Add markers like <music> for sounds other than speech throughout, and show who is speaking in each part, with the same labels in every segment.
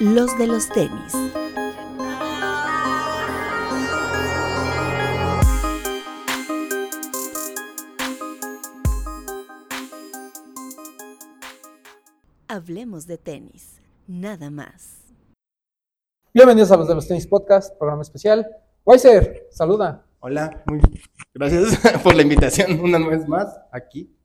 Speaker 1: Los de los tenis. Hablemos de tenis, nada más.
Speaker 2: Bienvenidos a los de los tenis podcast, programa especial. Weiser, saluda.
Speaker 3: Hola, muy gracias <laughs> por la invitación una vez más aquí.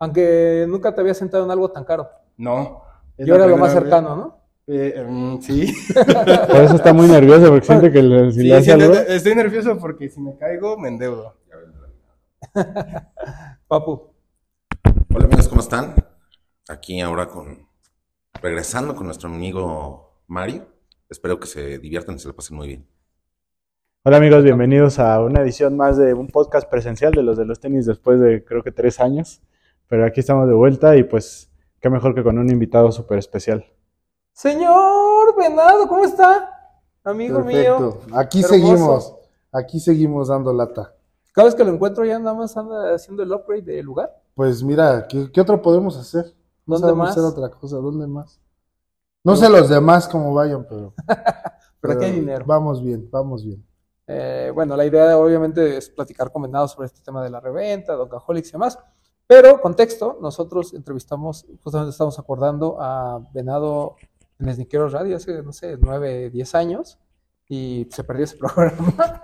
Speaker 2: Aunque nunca te había sentado en algo tan caro.
Speaker 3: No.
Speaker 2: Y ahora lo más cercano, ¿no?
Speaker 3: Eh, mm, sí. <laughs>
Speaker 4: Por eso está muy nervioso, porque siente que le, si
Speaker 3: Sí,
Speaker 4: le hace
Speaker 3: sí,
Speaker 4: algo-
Speaker 3: estoy nervioso porque si me caigo me endeudo. <laughs>
Speaker 2: Papu.
Speaker 5: Hola amigos, ¿cómo están? Aquí ahora con regresando con nuestro amigo Mario. Espero que se diviertan y se lo pasen muy bien.
Speaker 4: Hola amigos, bienvenidos a una edición más de un podcast presencial de los de los tenis después de creo que tres años. Pero aquí estamos de vuelta y pues qué mejor que con un invitado súper especial.
Speaker 2: Señor Venado, ¿cómo está? Amigo mío.
Speaker 6: Perfecto. Aquí
Speaker 2: Hermoso.
Speaker 6: seguimos. Aquí seguimos dando lata.
Speaker 2: Cada vez que lo encuentro ya nada más anda haciendo el upgrade del lugar.
Speaker 6: Pues mira, ¿qué, qué otro podemos hacer? No
Speaker 2: ¿Dónde
Speaker 6: sabemos
Speaker 2: más?
Speaker 6: hacer otra cosa. ¿Dónde más? No sé los demás cómo vayan, pero. <laughs>
Speaker 2: Pero aquí hay dinero.
Speaker 6: Vamos bien, vamos bien.
Speaker 2: Eh, bueno, la idea obviamente es platicar con Venado sobre este tema de la reventa, Doncaholics y demás. Pero, contexto, nosotros entrevistamos, justamente estamos acordando a Venado en Sniqueros Radio hace, no sé, nueve, diez años y se perdió ese <laughs> programa.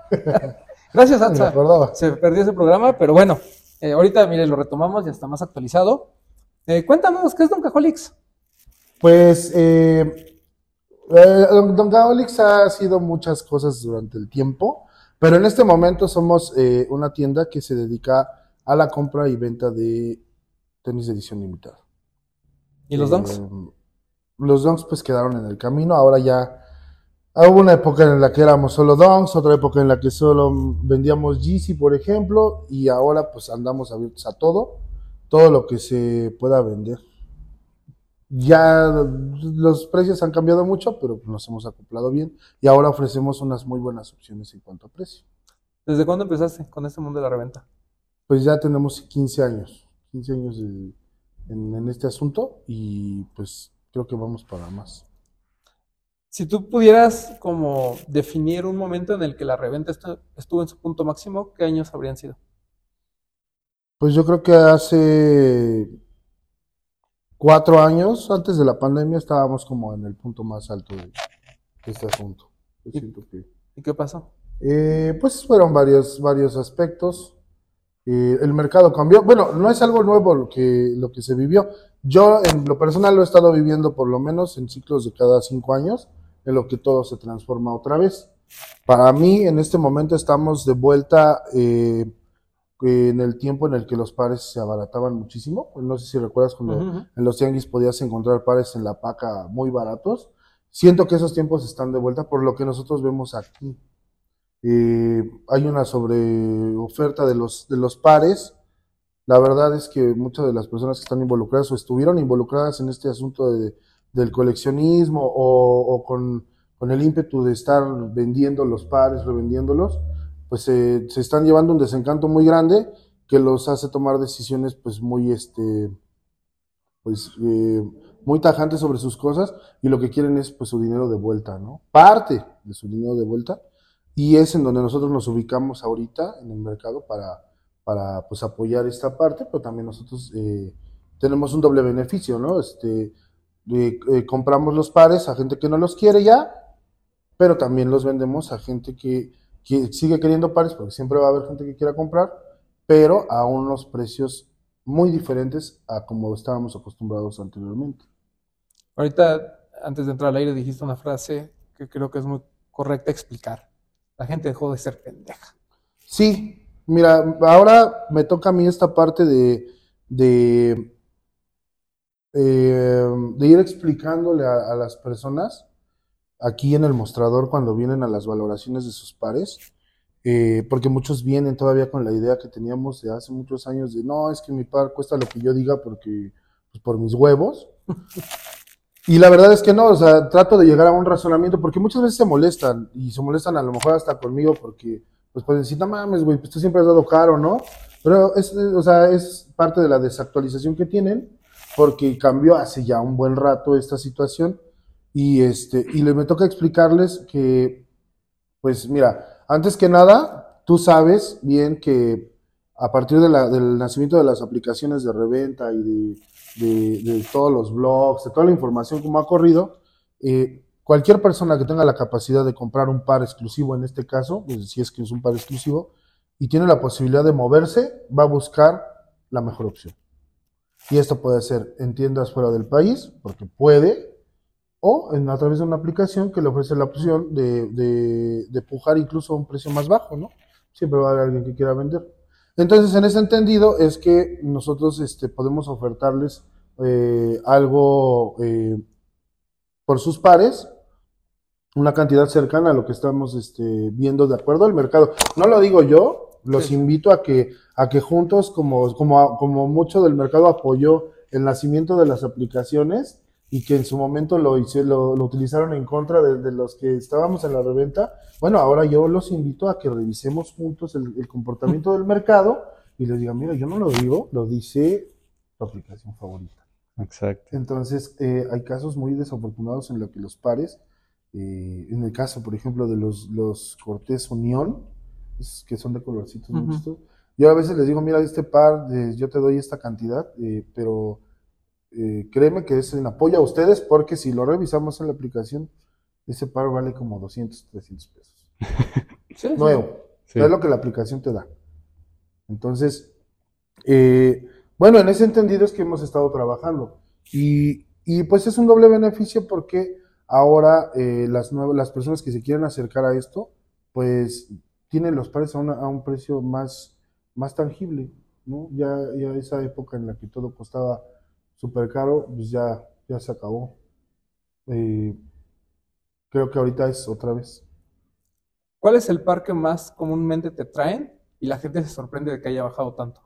Speaker 2: Gracias,
Speaker 6: acordaba.
Speaker 2: Se perdió ese programa, pero bueno, eh, ahorita, mire, lo retomamos, ya está más actualizado. Eh, cuéntanos, ¿qué es?
Speaker 6: Pues, eh, eh, Don Don Gaolix ha sido muchas cosas durante el tiempo, pero en este momento somos una tienda que se dedica a la compra y venta de tenis de edición limitada.
Speaker 2: ¿Y los Donks?
Speaker 6: Los donks pues quedaron en el camino, ahora ya ah, hubo una época en la que éramos solo donks, otra época en la que solo vendíamos Yeezy, por ejemplo, y ahora pues andamos abiertos a todo, todo lo que se pueda vender. Ya los precios han cambiado mucho, pero nos hemos acoplado bien y ahora ofrecemos unas muy buenas opciones en cuanto a precio.
Speaker 2: ¿Desde cuándo empezaste con este mundo de la reventa?
Speaker 6: Pues ya tenemos 15 años, 15 años de- en, en este asunto y pues creo que vamos para más.
Speaker 2: Si tú pudieras como definir un momento en el que la reventa estu- estuvo en su punto máximo, ¿qué años habrían sido?
Speaker 6: Pues yo creo que hace cuatro años, antes de la pandemia, estábamos como en el punto más alto de, este asunto. Yo
Speaker 2: ¿Y-
Speaker 6: siento que,
Speaker 2: ¿Y qué pasó?
Speaker 6: eh, pues fueron varios, varios aspectos. Eh, el mercado cambió. Bueno, no es algo nuevo lo que, lo que se vivió. Yo en lo personal lo he estado viviendo por lo menos en ciclos de cada cinco años, en lo que todo se transforma otra vez. Para mí, en este momento estamos de vuelta eh, en el tiempo en el que los pares se abarataban muchísimo. No sé si recuerdas cuando en los tianguis podías encontrar pares en la paca muy baratos. Siento que esos tiempos están de vuelta por lo que nosotros vemos aquí. Eh, hay una sobre oferta de los, de los pares. La verdad es que muchas de las personas que están involucradas o estuvieron involucradas en este asunto de- del coleccionismo o, con, con el ímpetu de estar vendiendo los pares, revendiéndolos, pues eh, se están llevando un desencanto muy grande que los hace tomar decisiones pues muy este pues eh, muy tajantes sobre sus cosas y lo que quieren es pues su dinero de vuelta, ¿no? Parte de su dinero de vuelta y es en donde nosotros nos ubicamos ahorita en el mercado para, para pues apoyar esta parte, pero también nosotros eh, tenemos un doble beneficio, ¿no? Este, eh, eh, compramos los pares a gente que no los quiere ya, pero también los vendemos a gente que, que sigue queriendo pares, porque siempre va a haber gente que quiera comprar, pero a unos precios muy diferentes a como estábamos acostumbrados anteriormente.
Speaker 2: Ahorita, antes de entrar al aire, dijiste una frase que creo que es muy correcta explicar. La gente dejó de ser pendeja.
Speaker 6: Sí, mira, ahora me toca a mí esta parte de, de, eh, de ir explicándole a, a las personas aquí en el mostrador cuando vienen a las valoraciones de sus pares, eh, porque muchos vienen todavía con la idea que teníamos de hace muchos años de no, es que mi par cuesta lo que yo diga porque pues, por mis huevos. <laughs> Y la verdad es que no, o sea, trato de llegar a un razonamiento porque muchas veces se molestan y se molestan a lo mejor hasta conmigo porque pues pueden decir, no mames, güey, pues tú siempre has dado caro, ¿no? Pero es, o sea, es parte de la desactualización que tienen porque cambió hace ya un buen rato esta situación Y, este, y me toca explicarles que, pues mira, antes que nada, tú sabes bien que a partir de la- del nacimiento de las aplicaciones de reventa y de, de- de todos los blogs, de toda la información como ha corrido, eh, cualquier persona que tenga la capacidad de comprar un par exclusivo en este caso, pues, si es que es un par exclusivo, y tiene la posibilidad de moverse, va a buscar la mejor opción. Y esto puede ser en tiendas fuera del país, porque puede, o en, a través de una aplicación que le ofrece la opción de, de, de pujar incluso a un precio más bajo, ¿no? Siempre va a haber alguien que quiera vender. Entonces, en ese entendido, es que nosotros este, podemos ofertarles eh, algo eh, por sus pares, una cantidad cercana a lo que estamos este, viendo de acuerdo al mercado. No lo digo yo, los
Speaker 2: Sí.
Speaker 6: invito a que, a que juntos, como, como, como mucho del mercado apoyó el nacimiento de las aplicaciones y que en su momento lo, hice- lo, lo utilizaron en contra de, de los que estábamos en la reventa, bueno, ahora yo los invito a que revisemos juntos el, el comportamiento del mercado y les diga, mira, yo no lo digo, lo dice tu aplicación favorita.
Speaker 4: Exacto.
Speaker 6: Entonces, eh, hay casos muy desafortunados en los que los pares, eh, en el caso, por ejemplo, de los, los Cortés Unión, que son de colorcitos muy
Speaker 2: Ujú.
Speaker 6: chistosos, yo a veces les digo, mira, este par, eh, yo te doy esta cantidad, eh, pero eh, créeme que es en apoyo a ustedes, porque si lo revisamos en la aplicación, ese par vale como 200, 300 pesos. <laughs>
Speaker 2: Sí, sí.
Speaker 6: Nuevo.
Speaker 4: Sí.
Speaker 6: Es lo que la aplicación te da. Entonces, eh, bueno, en ese entendido es que hemos estado trabajando. Y, pues es un doble beneficio porque ahora eh, las, nuevas, las personas que se quieren acercar a esto, pues tienen los pares a, una- a un precio más, más tangible, ¿no? Ya, ya esa época en la que todo costaba súper caro, pues ya, ya se acabó. Eh, creo que ahorita es otra vez.
Speaker 2: ¿Cuál es el par que más comúnmente te traen y la gente se sorprende de que haya bajado tanto?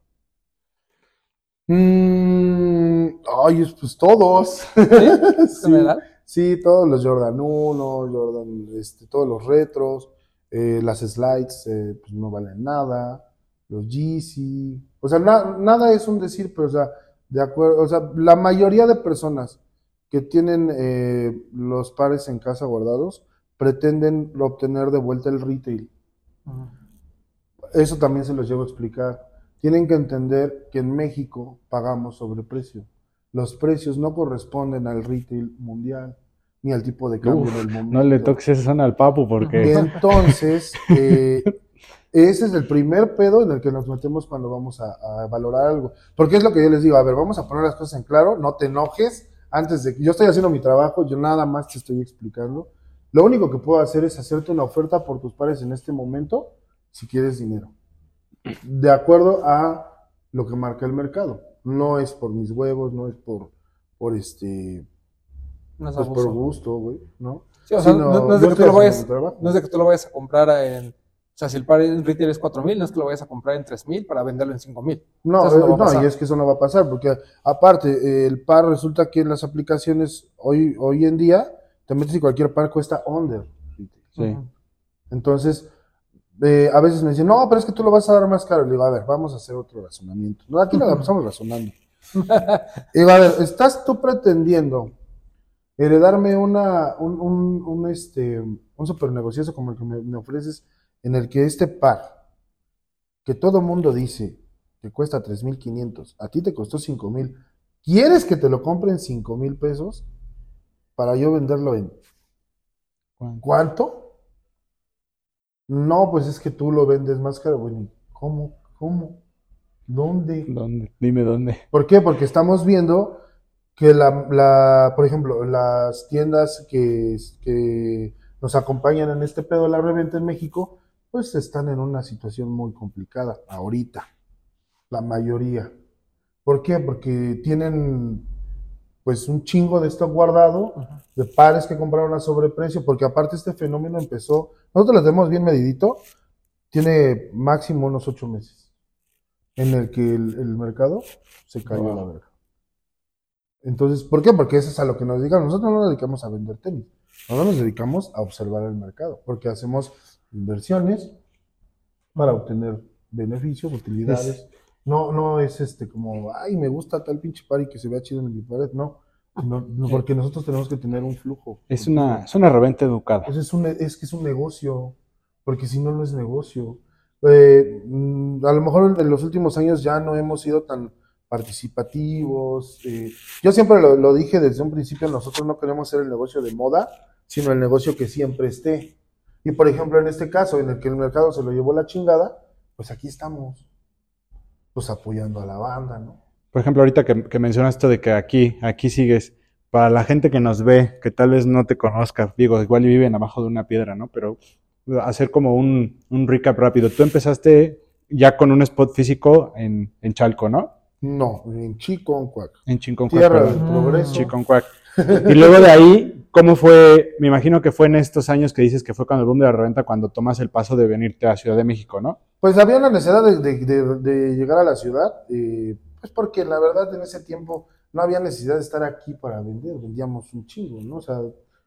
Speaker 6: Mm, ay, es- pues todos.
Speaker 2: ¿Sí? <laughs> ¿En
Speaker 6: Sí, sí, todos los Jordan 1, Jordan, este, todos los retros, eh, las slides, eh, pues no valen nada, los Yeezy, o sea, na- nada es un decir, pero o sea, de acuerdo, o sea, la mayoría de personas que tienen eh, los pares en casa guardados pretenden obtener de vuelta el retail. Eso también se los llevo a explicar. Tienen que entender que en México pagamos sobreprecio. Los precios no corresponden al retail mundial ni al tipo de cambio
Speaker 4: Uf,
Speaker 6: del momento.
Speaker 4: No le toques esa zona al papu porque
Speaker 6: Entonces, eh, ese es el primer pedo en el que nos metemos cuando vamos a, a valorar algo. Porque es lo que yo les digo, a ver, vamos a poner las cosas en claro, no te enojes antes de que yo estoy haciendo mi trabajo, yo nada más te estoy explicando. Lo único que puedo hacer es hacerte una oferta por tus pares en este momento si quieres dinero. De acuerdo a lo que marca el mercado. No es por mis huevos, no es por, por este,
Speaker 2: No es
Speaker 6: pues por gusto, güey, ¿no?
Speaker 2: Sí, o sea,
Speaker 6: Sí,
Speaker 2: no, no es de que tú lo vayas, no es de que tú lo vayas a comprar en, o sea, si el par en retail es 4000, no es que lo vayas a comprar en 3000 para venderlo en 5000.
Speaker 6: No,
Speaker 2: no
Speaker 6: eh, no, y es que eso no va a pasar, porque aparte, eh, el par resulta que en las aplicaciones hoy, hoy en día, te metes y cualquier par cuesta under.
Speaker 4: Sí.
Speaker 6: Entonces, eh, a veces me dicen, no, pero es que tú lo vas a dar más caro. Le digo, a ver, vamos a hacer otro razonamiento. No, aquí no la <laughs> estamos razonando. Digo, a ver, ¿estás tú pretendiendo heredarme una, un, un, un, este, un super negociazo como el que me, me ofreces, en el que este par, que todo mundo dice que cuesta 3.500, a ti te costó 5.000, ¿quieres que te lo compren 5.000 pesos para yo venderlo en cuánto? No, pues es que tú lo vendes más caro. Bueno, ¿cómo? ¿Cómo? ¿Dónde?
Speaker 4: ¿Dónde? Dime dónde.
Speaker 6: ¿Por qué? Porque estamos viendo que la, la- por ejemplo, las tiendas que, que nos acompañan en este pedo de la reventa en México, pues están en una situación muy complicada ahorita, la mayoría. ¿Por qué? Porque tienen pues un chingo de stock guardado, de pares que compraron a sobreprecio, porque aparte este fenómeno empezó, nosotros lo tenemos bien medidito, tiene máximo unos ocho meses en el que el, el mercado se cayó a la verga. Entonces, ¿por qué? Porque eso es a lo que nos dedicamos. Nosotros no nos dedicamos a vender tenis. Nosotros nos dedicamos a observar el mercado, porque hacemos inversiones para obtener beneficios, utilidades. No, no es este como, ay, me gusta tal pinche par y que se vea chido en mi pared. No. No, no, porque nosotros tenemos que tener un flujo.
Speaker 4: Es una, es una reventa educada.
Speaker 6: Pues es, un, es que es un negocio, porque si no, no es negocio. Eh, mm, a lo mejor en los últimos años ya no hemos sido tan participativos. eh, yo siempre lo, lo dije desde un principio, nosotros no queremos ser el negocio de moda, sino el negocio que siempre esté. Y por ejemplo, en este caso, en el que el mercado se lo llevó la chingada, pues aquí estamos, pues apoyando a la banda, ¿no?
Speaker 4: Por ejemplo, ahorita que, que mencionas esto de que aquí, aquí sigues, para la gente que nos ve, que tal vez no te conozca, digo, igual viven abajo de una piedra, ¿no? Pero hacer como un, un recap rápido. Tú empezaste ya con un spot físico en, en Chalco, ¿no?
Speaker 6: No, en Chiconcuac.
Speaker 4: En Chinconcuac.
Speaker 6: Tierra Progreso.
Speaker 4: Chiconcuac. <laughs> Y luego de ahí, ¿cómo fue? Me imagino que fue en estos años que dices que fue cuando el boom de la reventa, cuando tomas el paso de venirte a Ciudad de México, ¿no?
Speaker 6: Pues había una necesidad de, de- de- de llegar a la ciudad, eh, pues porque la verdad en ese tiempo no había necesidad de estar aquí para vender, vendíamos un chingo, ¿no? O sea,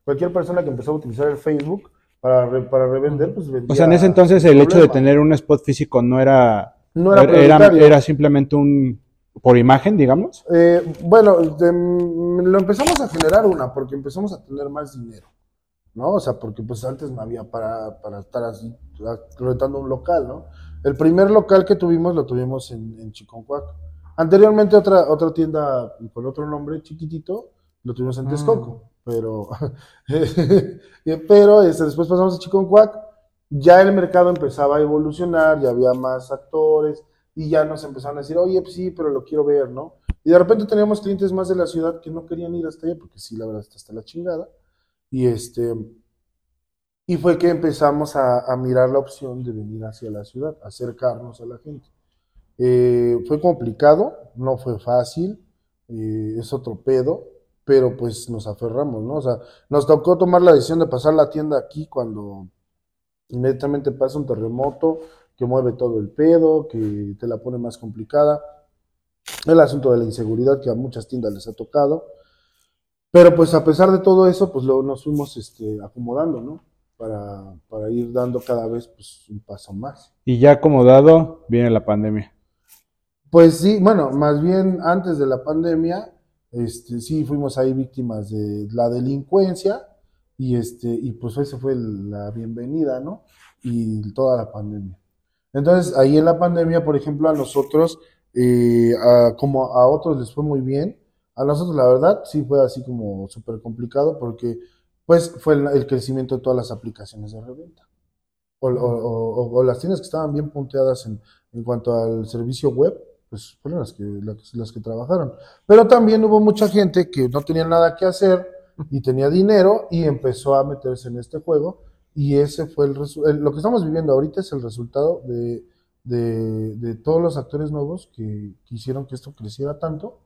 Speaker 6: cualquier persona que empezó a utilizar el Facebook para, re- para revender, pues vendía.
Speaker 4: O sea, en ese entonces el hecho de tener un spot físico no era,
Speaker 6: No era
Speaker 4: era, era simplemente un, por imagen, digamos.
Speaker 6: Eh, bueno, de- mm, lo empezamos a generar una, porque empezamos a tener más dinero, ¿no? O sea, porque pues antes no había para, para estar así, a- rentando un local, ¿no? El primer local que tuvimos lo tuvimos en, en Chiconcuac. Anteriormente otra, otra tienda con otro nombre chiquitito, lo tuvimos en Texcoco, pero, <laughs> pero este, después pasamos a Chiconcuac, ya el mercado empezaba a evolucionar, ya había más actores, y ya nos empezaron a decir, oye, pues sí, pero lo quiero ver, ¿no? Y de repente teníamos clientes más de la ciudad que no querían ir hasta allá, porque sí, la verdad está hasta la chingada. Y este, y fue que empezamos a, a mirar la opción de venir hacia la ciudad, acercarnos a la gente. Eh, fue complicado, no fue fácil, eh, es otro pedo, pero pues nos aferramos, ¿no? O sea, nos tocó tomar la decisión de pasar la tienda aquí cuando inmediatamente pasa un terremoto que mueve todo el pedo, que te la pone más complicada. El asunto de la inseguridad que a muchas tiendas les ha tocado. Pero pues a pesar de todo eso, pues luego nos fuimos este, acomodando, ¿no? Para, para ir dando cada vez pues, un paso más.
Speaker 4: Y ya acomodado, viene la pandemia.
Speaker 6: Pues sí, bueno, más bien antes de la pandemia, este, sí fuimos ahí víctimas de la delincuencia y este, y pues esa fue la bienvenida, ¿no? Y toda la pandemia. Entonces, ahí en la pandemia, por ejemplo, a nosotros, eh, a- como a otros les fue muy bien, a nosotros la verdad sí fue así como súper complicado porque pues fue el, el crecimiento de todas las aplicaciones de reventa. O, o- o- o las tiendas que estaban bien punteadas en, en cuanto al servicio web, pues fueron las que, las, que trabajaron. Pero también hubo mucha gente que no tenía nada que hacer y tenía dinero y empezó a meterse en este juego. Y ese fue el, el- lo que estamos viviendo ahorita es el resultado de, de, de todos los actores nuevos que, que hicieron que esto creciera tanto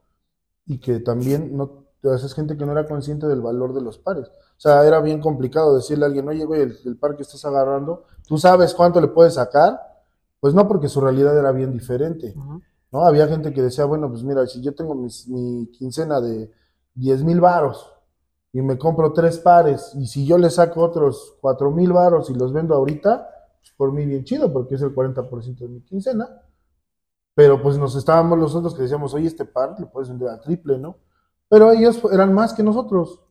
Speaker 6: y que también no, es gente que no era consciente del valor de los pares. O sea, era bien complicado decirle a alguien, oye, güey, el, par que estás agarrando, ¿tú sabes cuánto le puedes sacar? Pues no, porque su realidad era bien diferente. ¿No? Había gente que decía, bueno, pues mira, si yo tengo mis- mi quincena de 10 mil varos y me compro tres pares y si yo le saco otros 4 mil varos y los vendo ahorita, pues por mí bien chido porque es el 40% de mi quincena. Pero pues nos estábamos los otros que decíamos, oye, este par lo puedes vender a triple, ¿no? Pero ellos eran más que nosotros.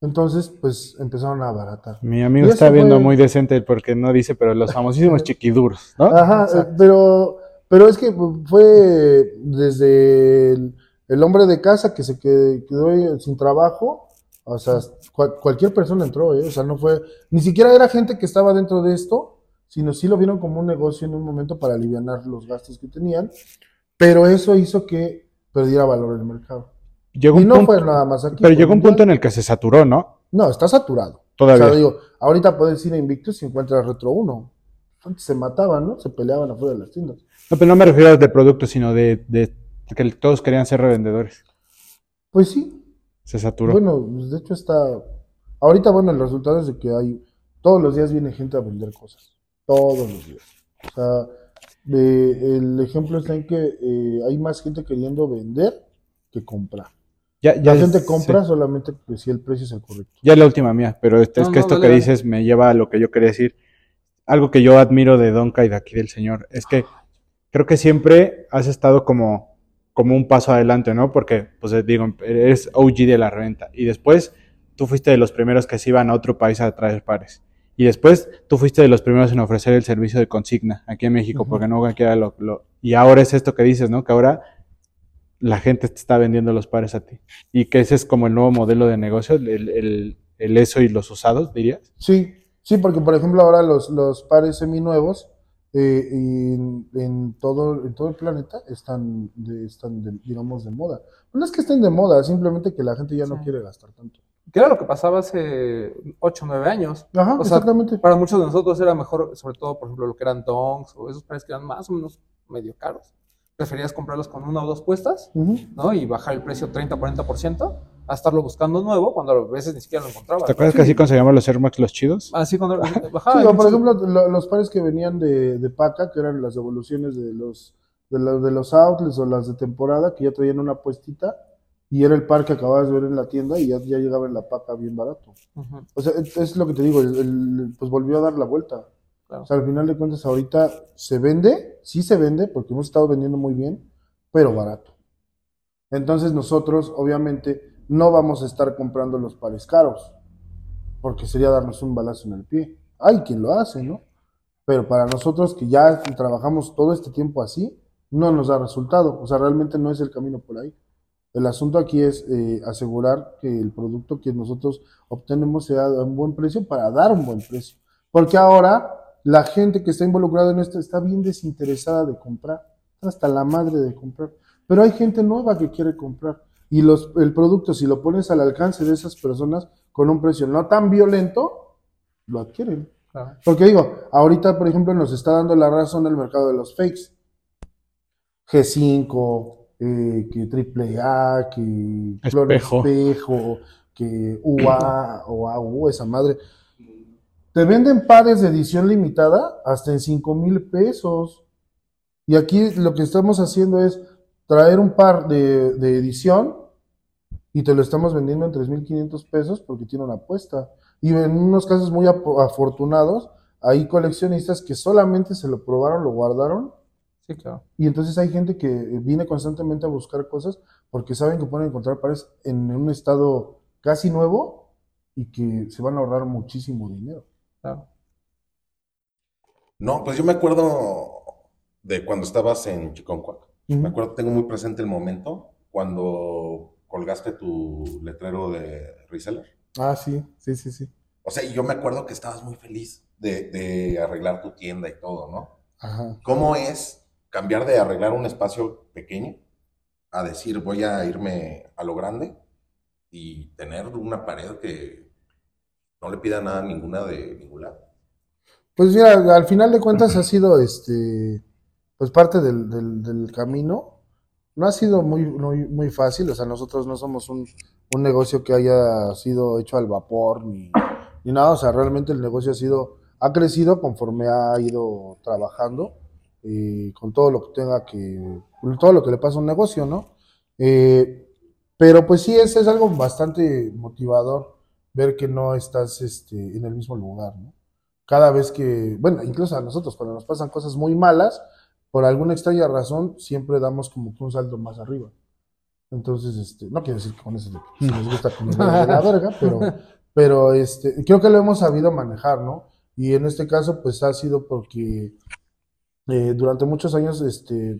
Speaker 6: Entonces, pues empezaron a abaratar.
Speaker 4: Mi amigo está viendo
Speaker 6: fue-
Speaker 4: muy decente porque no dice, pero los famosísimos <laughs> chiquiduros, ¿no?
Speaker 6: Ajá, pero, pero es que fue desde el, el hombre de casa que se qued- quedó sin trabajo, o sea, cual- cualquier persona entró, ¿eh? O sea, no fue, ni siquiera era gente que estaba dentro de esto, sino sí lo vieron como un negocio en un momento para aliviar los gastos que tenían, pero eso hizo que perdiera valor el mercado.
Speaker 4: Llegó
Speaker 6: Y
Speaker 4: un
Speaker 6: no
Speaker 4: punto,
Speaker 6: fue nada más aquí.
Speaker 4: pero llegó un punto en el que se saturó, ¿no?
Speaker 6: No, está saturado.
Speaker 4: Todavía.
Speaker 6: O sea, digo, ahorita puedes ir a Invictus y encuentras Retro 1. Antes se mataban, ¿no? Se peleaban afuera de las tiendas.
Speaker 4: No, pero no me refiero de producto, sino de, de que todos querían ser revendedores.
Speaker 6: Pues sí,
Speaker 4: Se saturó.
Speaker 6: Bueno, pues, de hecho está. Ahorita, bueno, el resultado es de que hay. Todos los días viene gente a vender cosas. Todos los días. O sea, de- el ejemplo está en que eh, hay más gente queriendo vender que comprar.
Speaker 4: ya, ya
Speaker 6: La
Speaker 4: es-
Speaker 6: gente compra
Speaker 4: sí.
Speaker 6: solamente que si el precio es el correcto.
Speaker 4: Ya es la última mía, pero este- es que
Speaker 2: no,
Speaker 4: esto
Speaker 2: dale,
Speaker 4: que
Speaker 2: dale.
Speaker 4: dices me lleva a lo que yo quería decir. Algo que yo admiro de Donka y de aquí del señor es que creo que siempre has estado como como un paso adelante, ¿no? Porque, pues eh, digo, eres OG de la reventa. Y después tú fuiste de los primeros que se iban a otro país a traer pares. Y después tú fuiste de los primeros en ofrecer el servicio de consigna aquí en México, porque no cualquiera lo, lo- Y ahora es esto que dices, ¿no? Que ahora la gente te está vendiendo los pares a ti. Y que ese es como el nuevo modelo de negocio, el, el, el eso y los usados, dirías.
Speaker 6: Sí, sí, porque por ejemplo ahora los, los pares seminuevos eh, en, en todo, en todo el planeta están, de, están de- digamos, de moda. No es que estén de moda, simplemente que la gente ya no
Speaker 2: Sí.
Speaker 6: quiere gastar tanto.
Speaker 2: Que era lo que pasaba hace 8 o 9 años.
Speaker 6: Ajá,
Speaker 2: O sea,
Speaker 6: exactamente.
Speaker 2: Para muchos de nosotros era mejor, sobre todo, por ejemplo, lo que eran dongs o esos pares que eran más o menos medio caros. Preferías comprarlos con una o dos puestas,
Speaker 6: Ujú.
Speaker 2: ¿no? Y bajar el precio 30-40% a estarlo buscando nuevo cuando a veces ni siquiera lo encontrabas.
Speaker 4: ¿Te
Speaker 2: ¿no?
Speaker 4: acuerdas que así conseguíamos los Air Max los chidos?
Speaker 2: Así cuando bajaba.
Speaker 6: Sí, por ejemplo, lo- los pares que venían de, de paca, que eran las evoluciones de los, de, los, de los outlets o las de temporada, que ya traían una puestita y era el par que acababas de ver en la tienda y ya, ya llegaba en la paca bien barato. O sea, es, es lo que te digo, el- el- pues volvió a dar la vuelta.
Speaker 2: claro.
Speaker 6: O sea, al final de cuentas, ahorita se vende, sí se vende, porque hemos estado vendiendo muy bien, pero barato. Entonces nosotros, obviamente, no vamos a estar comprando los pares caros, porque sería darnos un balazo en el pie. Hay quien lo hace, ¿no? Pero para nosotros que ya trabajamos todo este tiempo así, no nos da resultado. O sea, realmente no es el camino por ahí. El asunto aquí es eh, asegurar que el producto que nosotros obtenemos sea a un buen precio para dar un buen precio. Porque ahora la gente que está involucrada en esto está bien desinteresada de comprar, hasta la madre de comprar. Pero hay gente nueva que quiere comprar. Y los, el producto, si lo pones al alcance de esas personas con un precio no tan violento, lo adquieren.
Speaker 2: claro.
Speaker 6: Porque digo, ahorita, por ejemplo, nos está dando la razón el mercado de los fakes. G5, eh, que AAA, que Flor
Speaker 4: Espejo.
Speaker 6: Espejo, que UA o AU, esa madre. Te venden pares de edición limitada hasta en 5 mil pesos. Y aquí lo que estamos haciendo es traer un par de, de edición y te lo estamos vendiendo en 3.500 pesos porque tiene una apuesta. Y en unos casos muy afortunados, hay coleccionistas que solamente se lo probaron, lo guardaron
Speaker 2: Sí, claro.
Speaker 6: y entonces hay gente que viene constantemente a buscar cosas porque saben que pueden encontrar pares en un estado casi nuevo y que se van a ahorrar muchísimo dinero.
Speaker 2: claro.
Speaker 5: No, pues yo me acuerdo de cuando estabas en Chiconcuac. Me acuerdo, tengo muy presente el momento cuando colgaste tu letrero de reseller.
Speaker 6: Ah, sí, sí, sí, sí.
Speaker 5: O sea, y yo me acuerdo que estabas muy feliz de, de arreglar tu tienda y todo, ¿no?
Speaker 6: Ajá.
Speaker 5: ¿Cómo es cambiar de arreglar un espacio pequeño a decir voy a irme a lo grande y tener una pared que no le pida nada a ninguna de ningún lado?
Speaker 6: Pues mira, al final de cuentas ha sido este, pues parte del, del, del camino. No ha sido muy, muy, muy fácil, o sea, nosotros no somos un, un negocio que haya sido hecho al vapor ni, ni nada, o sea, realmente el negocio ha sido, ha crecido conforme ha ido trabajando, eh, con todo lo que tenga que, todo lo que le pasa a un negocio, ¿no? Eh, pero pues sí, es, es algo bastante motivador ver que no estás este, en el mismo lugar, ¿no? cada vez que, bueno, incluso a nosotros cuando nos pasan cosas muy malas, por alguna extraña razón, siempre damos como que un salto más arriba. Entonces, este, no quiero decir que con eso nos gusta vaya de la <laughs> verga, pero, pero este, creo que lo hemos sabido manejar, ¿no? Y en este caso, pues ha sido porque eh, durante muchos años, este, eh,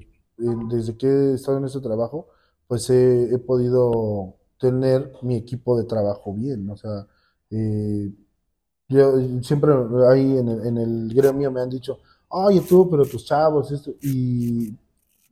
Speaker 6: desde que he estado en este trabajo, pues he, he podido tener mi equipo de trabajo bien, o sea, eh, yo siempre ahí en el, en el gremio me han dicho, oye tú, pero tus chavos, esto, y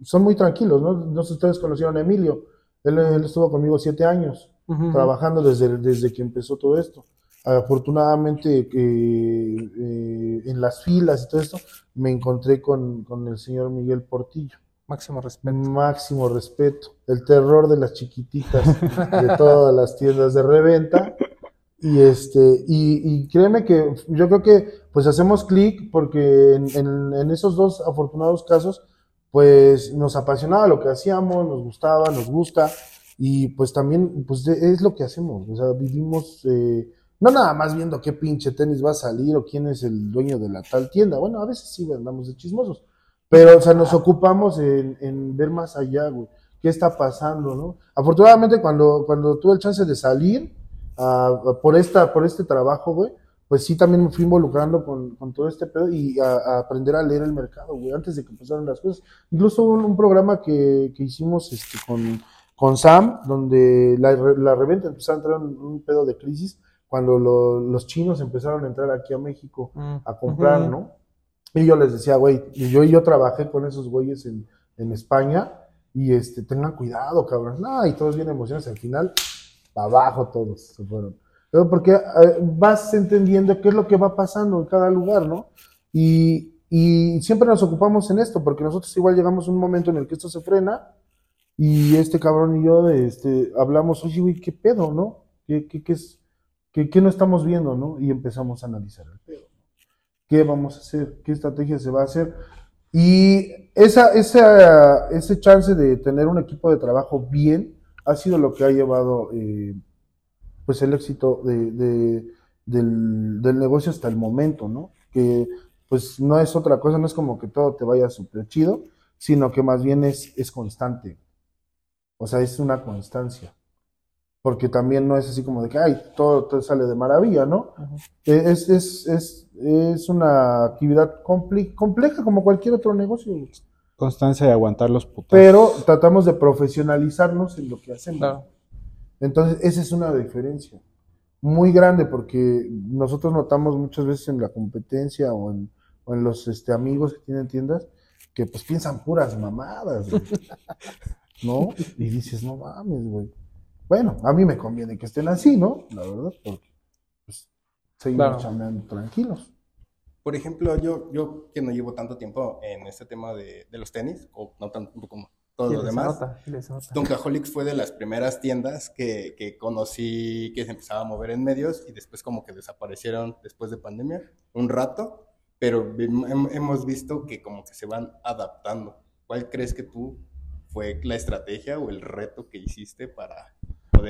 Speaker 6: son muy tranquilos, ¿no? No sé si ustedes conocieron a Emilio, él, él estuvo conmigo siete años,
Speaker 2: Ujú.
Speaker 6: trabajando desde, desde que empezó todo esto. Afortunadamente, eh, eh, en las filas y todo esto, me encontré con, con el señor Miguel Portillo.
Speaker 2: Máximo respeto.
Speaker 6: Máximo respeto. El terror de las chiquititas de todas las tiendas de reventa. Y este, y, y créeme que yo creo que pues hacemos clic porque en, en- en esos dos afortunados casos, pues nos apasionaba lo que hacíamos, nos gustaba, nos gusta, y pues también, pues es lo que hacemos. O sea, vivimos, eh, no nada más viendo qué pinche tenis va a salir o quién es el dueño de la tal tienda. Bueno, a veces sí andamos de chismosos. Pero, o sea, nos ocupamos en, en ver más allá, güey. qué está pasando, ¿no? Afortunadamente cuando, cuando tuve el chance de salir ah, por, esta, por este trabajo, güey, pues sí también me fui involucrando con, con todo este pedo y a, a aprender a leer el mercado, güey, antes de que empezaran las cosas. Incluso hubo un, un programa que, que hicimos este, con, con Sam, donde la, la reventa empezó a entrar en un pedo de crisis cuando lo- los chinos empezaron a entrar aquí a México a comprar,
Speaker 2: Ujú.
Speaker 6: ¿no? Y yo les decía, güey, yo, yo trabajé con esos güeyes en, en España y este, tengan cuidado, cabrón. No, y todos bien emocionados. Al final, abajo todos se fueron. Pero porque eh, vas entendiendo qué es lo que va pasando en cada lugar, ¿no? Y, y siempre nos ocupamos en esto, porque nosotros igual llegamos a un momento en el que esto se frena y este cabrón y yo este, hablamos, oye, güey, ¿qué pedo, no? ¿Qué, qué, qué es, qué, qué no estamos viendo, no? Y empezamos a analizar el pedo. ¿Qué vamos a hacer? ¿Qué estrategia se va a hacer? Y esa, esa, ese chance de tener un equipo de trabajo bien ha sido lo que ha llevado eh, pues el éxito de, de- del, del negocio hasta el momento, ¿no? Que pues no es otra cosa, no es como que todo te vaya súper chido, sino que más bien es, es constante. O sea, es una constancia. Porque también no es así como de que, ay, todo te sale de maravilla, ¿no? Eh, Es, es, es, es una actividad compleja como cualquier otro negocio,
Speaker 4: Constancia de aguantar los putos.
Speaker 6: pero tratamos de profesionalizarnos en lo que hacemos.
Speaker 2: Claro.
Speaker 6: Entonces, esa es una diferencia muy grande porque nosotros notamos muchas veces en la competencia o en, o en los este, amigos que tienen tiendas que pues piensan puras mamadas, güey. <laughs> ¿no? Y dices, no mames, güey. Bueno, a mí me conviene que estén así, ¿no? La verdad, porque pues, seguimos
Speaker 2: Claro.
Speaker 6: chambeando tranquilos.
Speaker 3: Por ejemplo, yo, yo que no llevo tanto tiempo en este tema de, de los tenis, o no tanto como todo
Speaker 2: Sí,
Speaker 3: lo
Speaker 2: se
Speaker 3: demás. Doncaholics fue de las primeras tiendas que, que conocí que se empezaba a mover en medios y después como que desaparecieron después de pandemia un rato, pero hemos visto que como que se van adaptando. ¿Cuál crees que tú fue la estrategia o el reto que hiciste para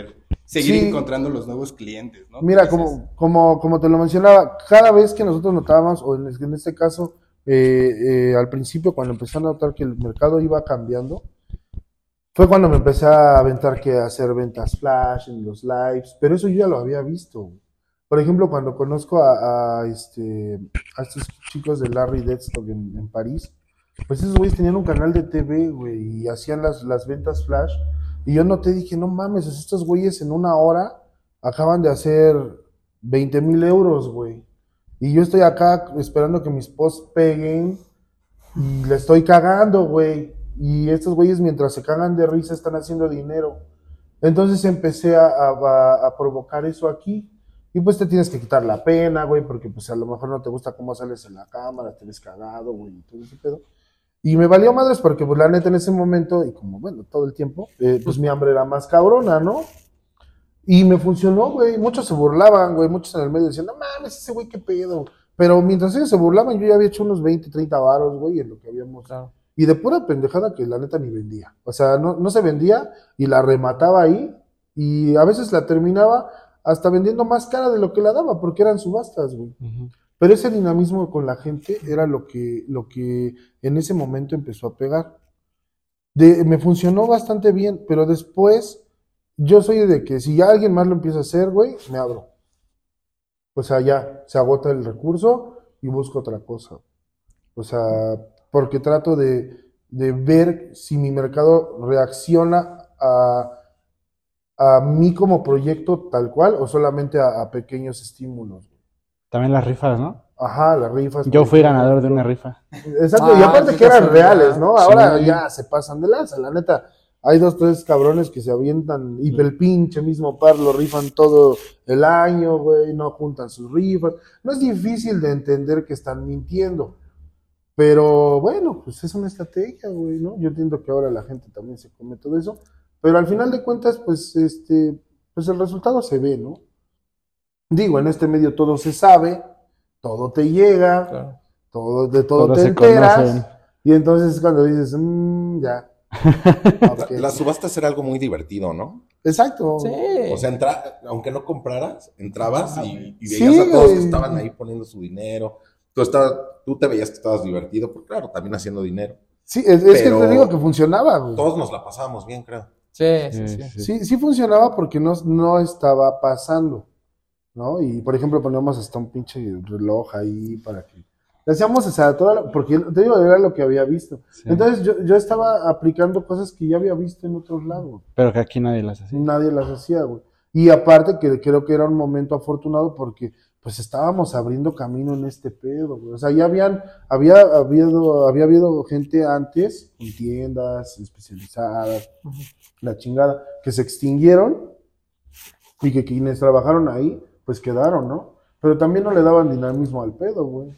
Speaker 3: poder seguir
Speaker 6: Sí.
Speaker 3: encontrando los nuevos clientes? ¿no?
Speaker 6: Mira, como, como, como te lo mencionaba, cada vez que nosotros notábamos, o en, en este caso, eh, eh, al principio, cuando empecé a notar que el mercado iba cambiando, fue cuando me empecé a aventar que hacer ventas flash en los lives, pero eso yo ya lo había visto. Por ejemplo, cuando conozco a, a, este, a estos chicos de Larry Deadstock en, en París, pues esos güeyes tenían un canal de TV, güey, y hacían las, las ventas flash. Y yo noté, dije, no mames, estos güeyes en una hora acaban de hacer 20 mil euros, güey. Y yo estoy acá esperando que mis posts peguen y le estoy cagando, güey. Y estos güeyes mientras se cagan de risa están haciendo dinero. Entonces empecé a, provocar eso aquí. Y pues te tienes que quitar la pena, güey, porque pues a lo mejor no te gusta cómo sales en la cámara, te ves cagado, güey, y todo ese pedo. Y me valió madres porque pues la neta en ese momento, y como bueno, todo el tiempo, eh, pues mi hambre era más cabrona, ¿no? Y me funcionó, güey. Muchos se burlaban, güey. Muchos en el medio decían, no mames, ese güey, qué pedo. Pero mientras ellos se burlaban, yo ya había hecho unos 20, 30 varos, güey, en lo que habíamos.
Speaker 2: Claro.
Speaker 6: Y de pura pendejada que la neta ni vendía. O sea, no, no se vendía y la remataba ahí. Y a veces la terminaba hasta vendiendo más cara de lo que la daba, porque eran subastas, güey.
Speaker 4: Ujú.
Speaker 6: Pero ese dinamismo con la gente era lo que, lo que en ese momento empezó a pegar. De, me funcionó bastante bien, pero después yo soy de que si alguien más lo empieza a hacer, güey, me abro. O sea, ya se agota el recurso y busco otra cosa. O sea, porque trato de, de ver si mi mercado reacciona a, a mí como proyecto tal cual o solamente a pequeños estímulos.
Speaker 4: También las rifas, ¿no?
Speaker 6: Ajá, las rifas.
Speaker 4: Yo fui ganador de una rifa.
Speaker 6: Exacto, y
Speaker 2: Ah,
Speaker 6: aparte
Speaker 2: sí
Speaker 6: que eran reales. ¿no? Ahora
Speaker 4: Sí.
Speaker 6: ya se pasan de lanza, la neta. Hay dos, tres cabrones que se avientan y el pinche mismo par lo rifan todo el año, güey, no juntan sus rifas. No es difícil de entender que están mintiendo. Pero bueno, pues es una estrategia, güey, ¿no? Yo entiendo que ahora la gente también se come todo eso. Pero al final de cuentas, pues, este, pues el resultado se ve, ¿no? Digo, en este medio todo se sabe, todo te llega,
Speaker 2: Claro.
Speaker 6: todo, de todo te enteras.
Speaker 4: conocen.
Speaker 6: Y entonces es cuando dices, "Mm, ya. <laughs> Ok.
Speaker 5: La- Las subastas era algo muy divertido, ¿no?
Speaker 6: Exacto.
Speaker 2: Sí.
Speaker 5: O sea, entra, aunque no compraras, entrabas y, y
Speaker 6: Sí,
Speaker 5: veías a todos que estaban ahí poniendo su dinero. Tú, estabas, tú te veías que estabas divertido, porque claro, también haciendo dinero.
Speaker 6: Sí, es, es que te digo que funcionaba, güey.
Speaker 5: Todos nos la pasábamos bien, creo.
Speaker 2: Sí, sí,
Speaker 4: Sí,
Speaker 2: sí.
Speaker 4: sí.
Speaker 6: Sí, sí funcionaba porque no, no estaba pasando, ¿no? Y por ejemplo poníamos hasta un pinche reloj ahí para que... Hacíamos, o sea, toda la- porque te digo, era lo que había visto.
Speaker 4: Sí.
Speaker 6: Entonces yo, yo estaba aplicando cosas que ya había visto en otros lados.
Speaker 4: Pero que aquí nadie las hace.
Speaker 6: Nadie las hacía, güey. Y aparte que creo que era un momento afortunado porque pues estábamos abriendo camino en este pedo, güey. O sea, ya habían, había habido, había habido gente antes, con tiendas especializadas, la chingada, que se extinguieron y que quienes trabajaron ahí, pues quedaron, ¿no? Pero también no le daban dinamismo al pedo, güey.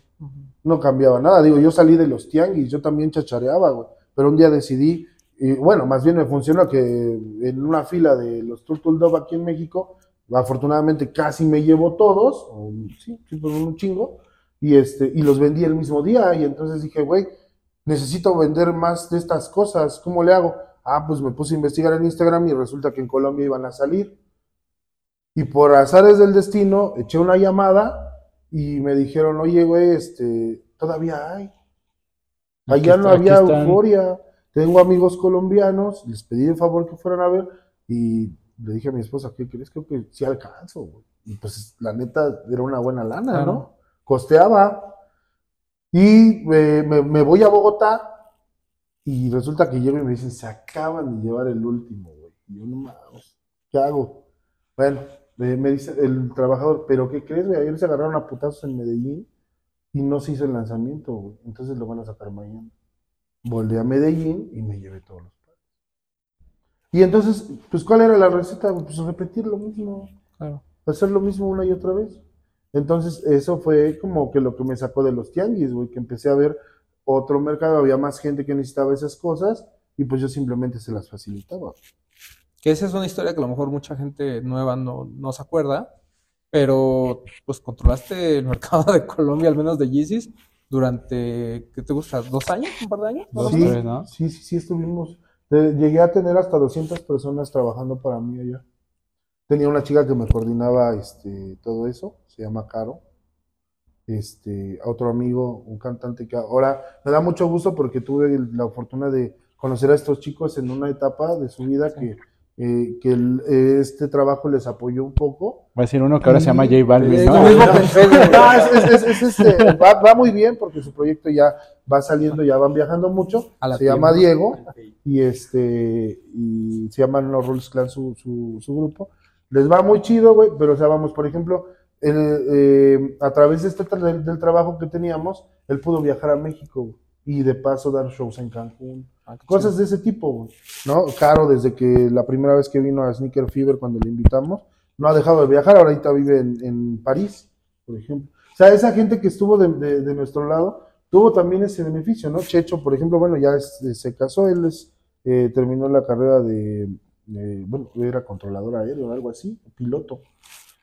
Speaker 6: No cambiaba nada. Digo, yo salí de los tianguis, yo también chachareaba, güey. Pero un día decidí, y bueno, más bien me funcionó que en una fila de los Turtle Dove aquí en México, afortunadamente casi me llevo todos, o sí, sí, por un chingo, y, este, y los vendí el mismo día. Y entonces dije, güey, necesito vender más de estas cosas, ¿cómo le hago? Ah, pues me puse a investigar en Instagram y resulta que en Colombia iban a salir. Y por azares del destino, eché una llamada y me dijeron, oye, güey, este, todavía hay.
Speaker 4: Aquí
Speaker 6: Allá no había euforia. Tengo amigos colombianos, les pedí el favor que fueran a ver y le dije a mi esposa, ¿qué crees? Creo que sí alcanzo, güey. Y pues la neta era una buena lana,
Speaker 2: Claro.
Speaker 6: ¿no? Costeaba. Y eh, me, me voy a Bogotá y resulta que llego y me dicen, se acaban de llevar el último, güey. Y yo, no mames, ¿qué hago? Bueno, me, me dice el trabajador, ¿pero qué crees, güey? Ayer se agarraron a putazos en Medellín y no se hizo el lanzamiento, güey. Entonces lo van a sacar mañana. Volví a Medellín y me llevé todos los pares. Y entonces, pues, ¿cuál era la receta? Pues repetir lo mismo,
Speaker 2: Claro.
Speaker 6: hacer lo mismo una y otra vez. Entonces, eso fue como que lo que me sacó de los tianguis, güey, que empecé a ver otro mercado, había más gente que necesitaba esas cosas y pues yo simplemente se las facilitaba.
Speaker 2: Que esa es una historia que a lo mejor mucha gente nueva no, no se acuerda, pero pues controlaste el mercado de Colombia, al menos de Yeezys, durante, ¿qué te gusta? ¿Dos años? ¿Un par de años? más o
Speaker 4: Dos,
Speaker 2: menos?
Speaker 4: tres, ¿no?
Speaker 6: Sí, sí, sí, estuvimos. llegué a tener hasta 200 personas trabajando para mí allá. Tenía una chica que me coordinaba este, todo eso, se llama Caro. Este, a otro amigo, un cantante que ahora me da mucho gusto porque tuve la fortuna de conocer a estos chicos en una etapa de su vida que, eh, que el- eh, este trabajo les apoyó un poco.
Speaker 4: Va a decir uno que ahora se llama J Balvin, <laughs> ¿no?
Speaker 6: es, es- es- es este, va, va muy bien porque su proyecto ya va saliendo, ya van viajando mucho.
Speaker 2: A la
Speaker 6: Se llama. Diego y este y se llaman los Rules Clan su, su, su grupo. Les va muy chido, güey, pero o sea, vamos, por ejemplo, el, eh, a través de este tra- del, del trabajo que teníamos, él pudo viajar a México y de paso dar shows en Cancún.
Speaker 2: Ah,
Speaker 6: Cosas de ese tipo, ¿no? Caro, desde que la primera vez que vino a Sneaker Fever cuando le invitamos, no ha dejado de viajar, ahorita vive en, en París, por ejemplo. O sea, esa gente que estuvo de, de- de nuestro lado tuvo también ese beneficio, ¿no? Checho, por ejemplo, bueno, ya es- se casó, él es, eh, terminó la carrera de, de- bueno, era controlador aéreo o algo así, piloto.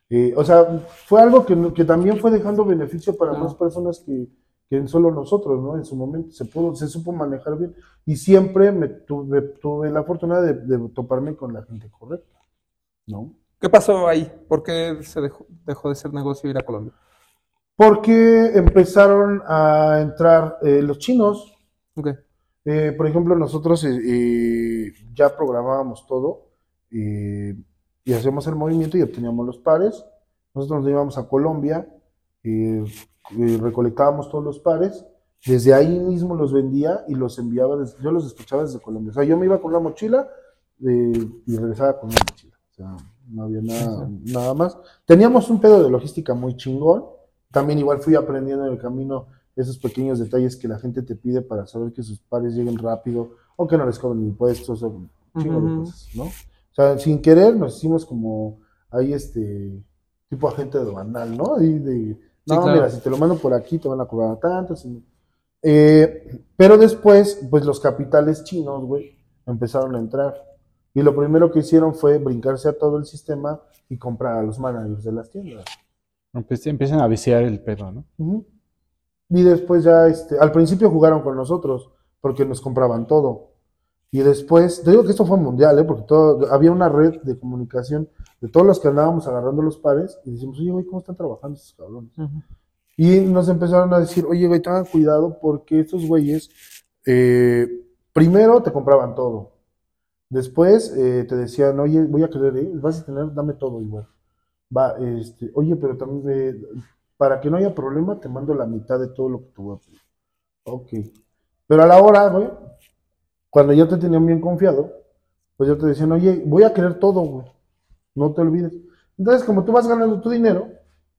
Speaker 6: Eh, o sea, fue algo que, que también fue dejando beneficio para más personas que, que solo nosotros, ¿no? En su momento se pudo, se supo manejar bien y siempre me tuve, tuve la fortuna de, de toparme con la gente correcta, ¿no?
Speaker 2: ¿Qué pasó ahí? ¿Por qué se dejó, dejó de ser negocio ir a Colombia?
Speaker 6: Porque empezaron a entrar eh, los chinos.
Speaker 2: Ok.
Speaker 6: Eh, por ejemplo, nosotros eh, ya programábamos todo y hacíamos el movimiento y obteníamos los pares. Nosotros nos íbamos a Colombia, eh, recolectábamos todos los pares, desde ahí mismo los vendía y los enviaba, desde- yo los despachaba desde Colombia. O sea, yo me iba con una mochila eh, y regresaba con una mochila. O sea, no había nada, nada más. Teníamos un pedo de logística muy chingón. También igual fui aprendiendo en el camino esos pequeños detalles que la gente te pide para saber que sus pares lleguen rápido o que no les cobren impuestos o un chingo de cosas, ¿no? O sea, sin querer nos hicimos como ahí este tipo agente aduanal, ¿no? Y de, no,
Speaker 2: claro.
Speaker 6: mira, si te lo mando por aquí te van a cobrar tanto. si. Eh, pero después, pues los capitales chinos, güey, empezaron a entrar. Y lo primero que hicieron fue brincarse a todo el sistema y comprar a los managers de las tiendas.
Speaker 4: Empiezan a viciar el pedo, ¿no?
Speaker 6: Ujú. Y después ya, este, al principio jugaron con nosotros porque nos compraban todo. Y después, te digo que esto fue mundial, ¿eh? porque todo, había una red de comunicación de todos los que andábamos agarrando los pares y decimos, oye, güey, ¿cómo están trabajando estos cabrones? Y nos empezaron a decir, oye, güey, tengan cuidado porque estos güeyes eh, primero te compraban todo. Después eh, te decían, oye, voy a querer, eh, vas a tener, dame todo igual. Va, este, oye, pero también, eh, para que no haya problema, te mando la mitad de todo lo que te voy a pedir. Ok. Pero a la hora, güey, cuando ya te tenían bien confiado, pues ya te decían, oye, voy a querer todo, güey. No te olvides. Entonces, como tú vas ganando tu dinero,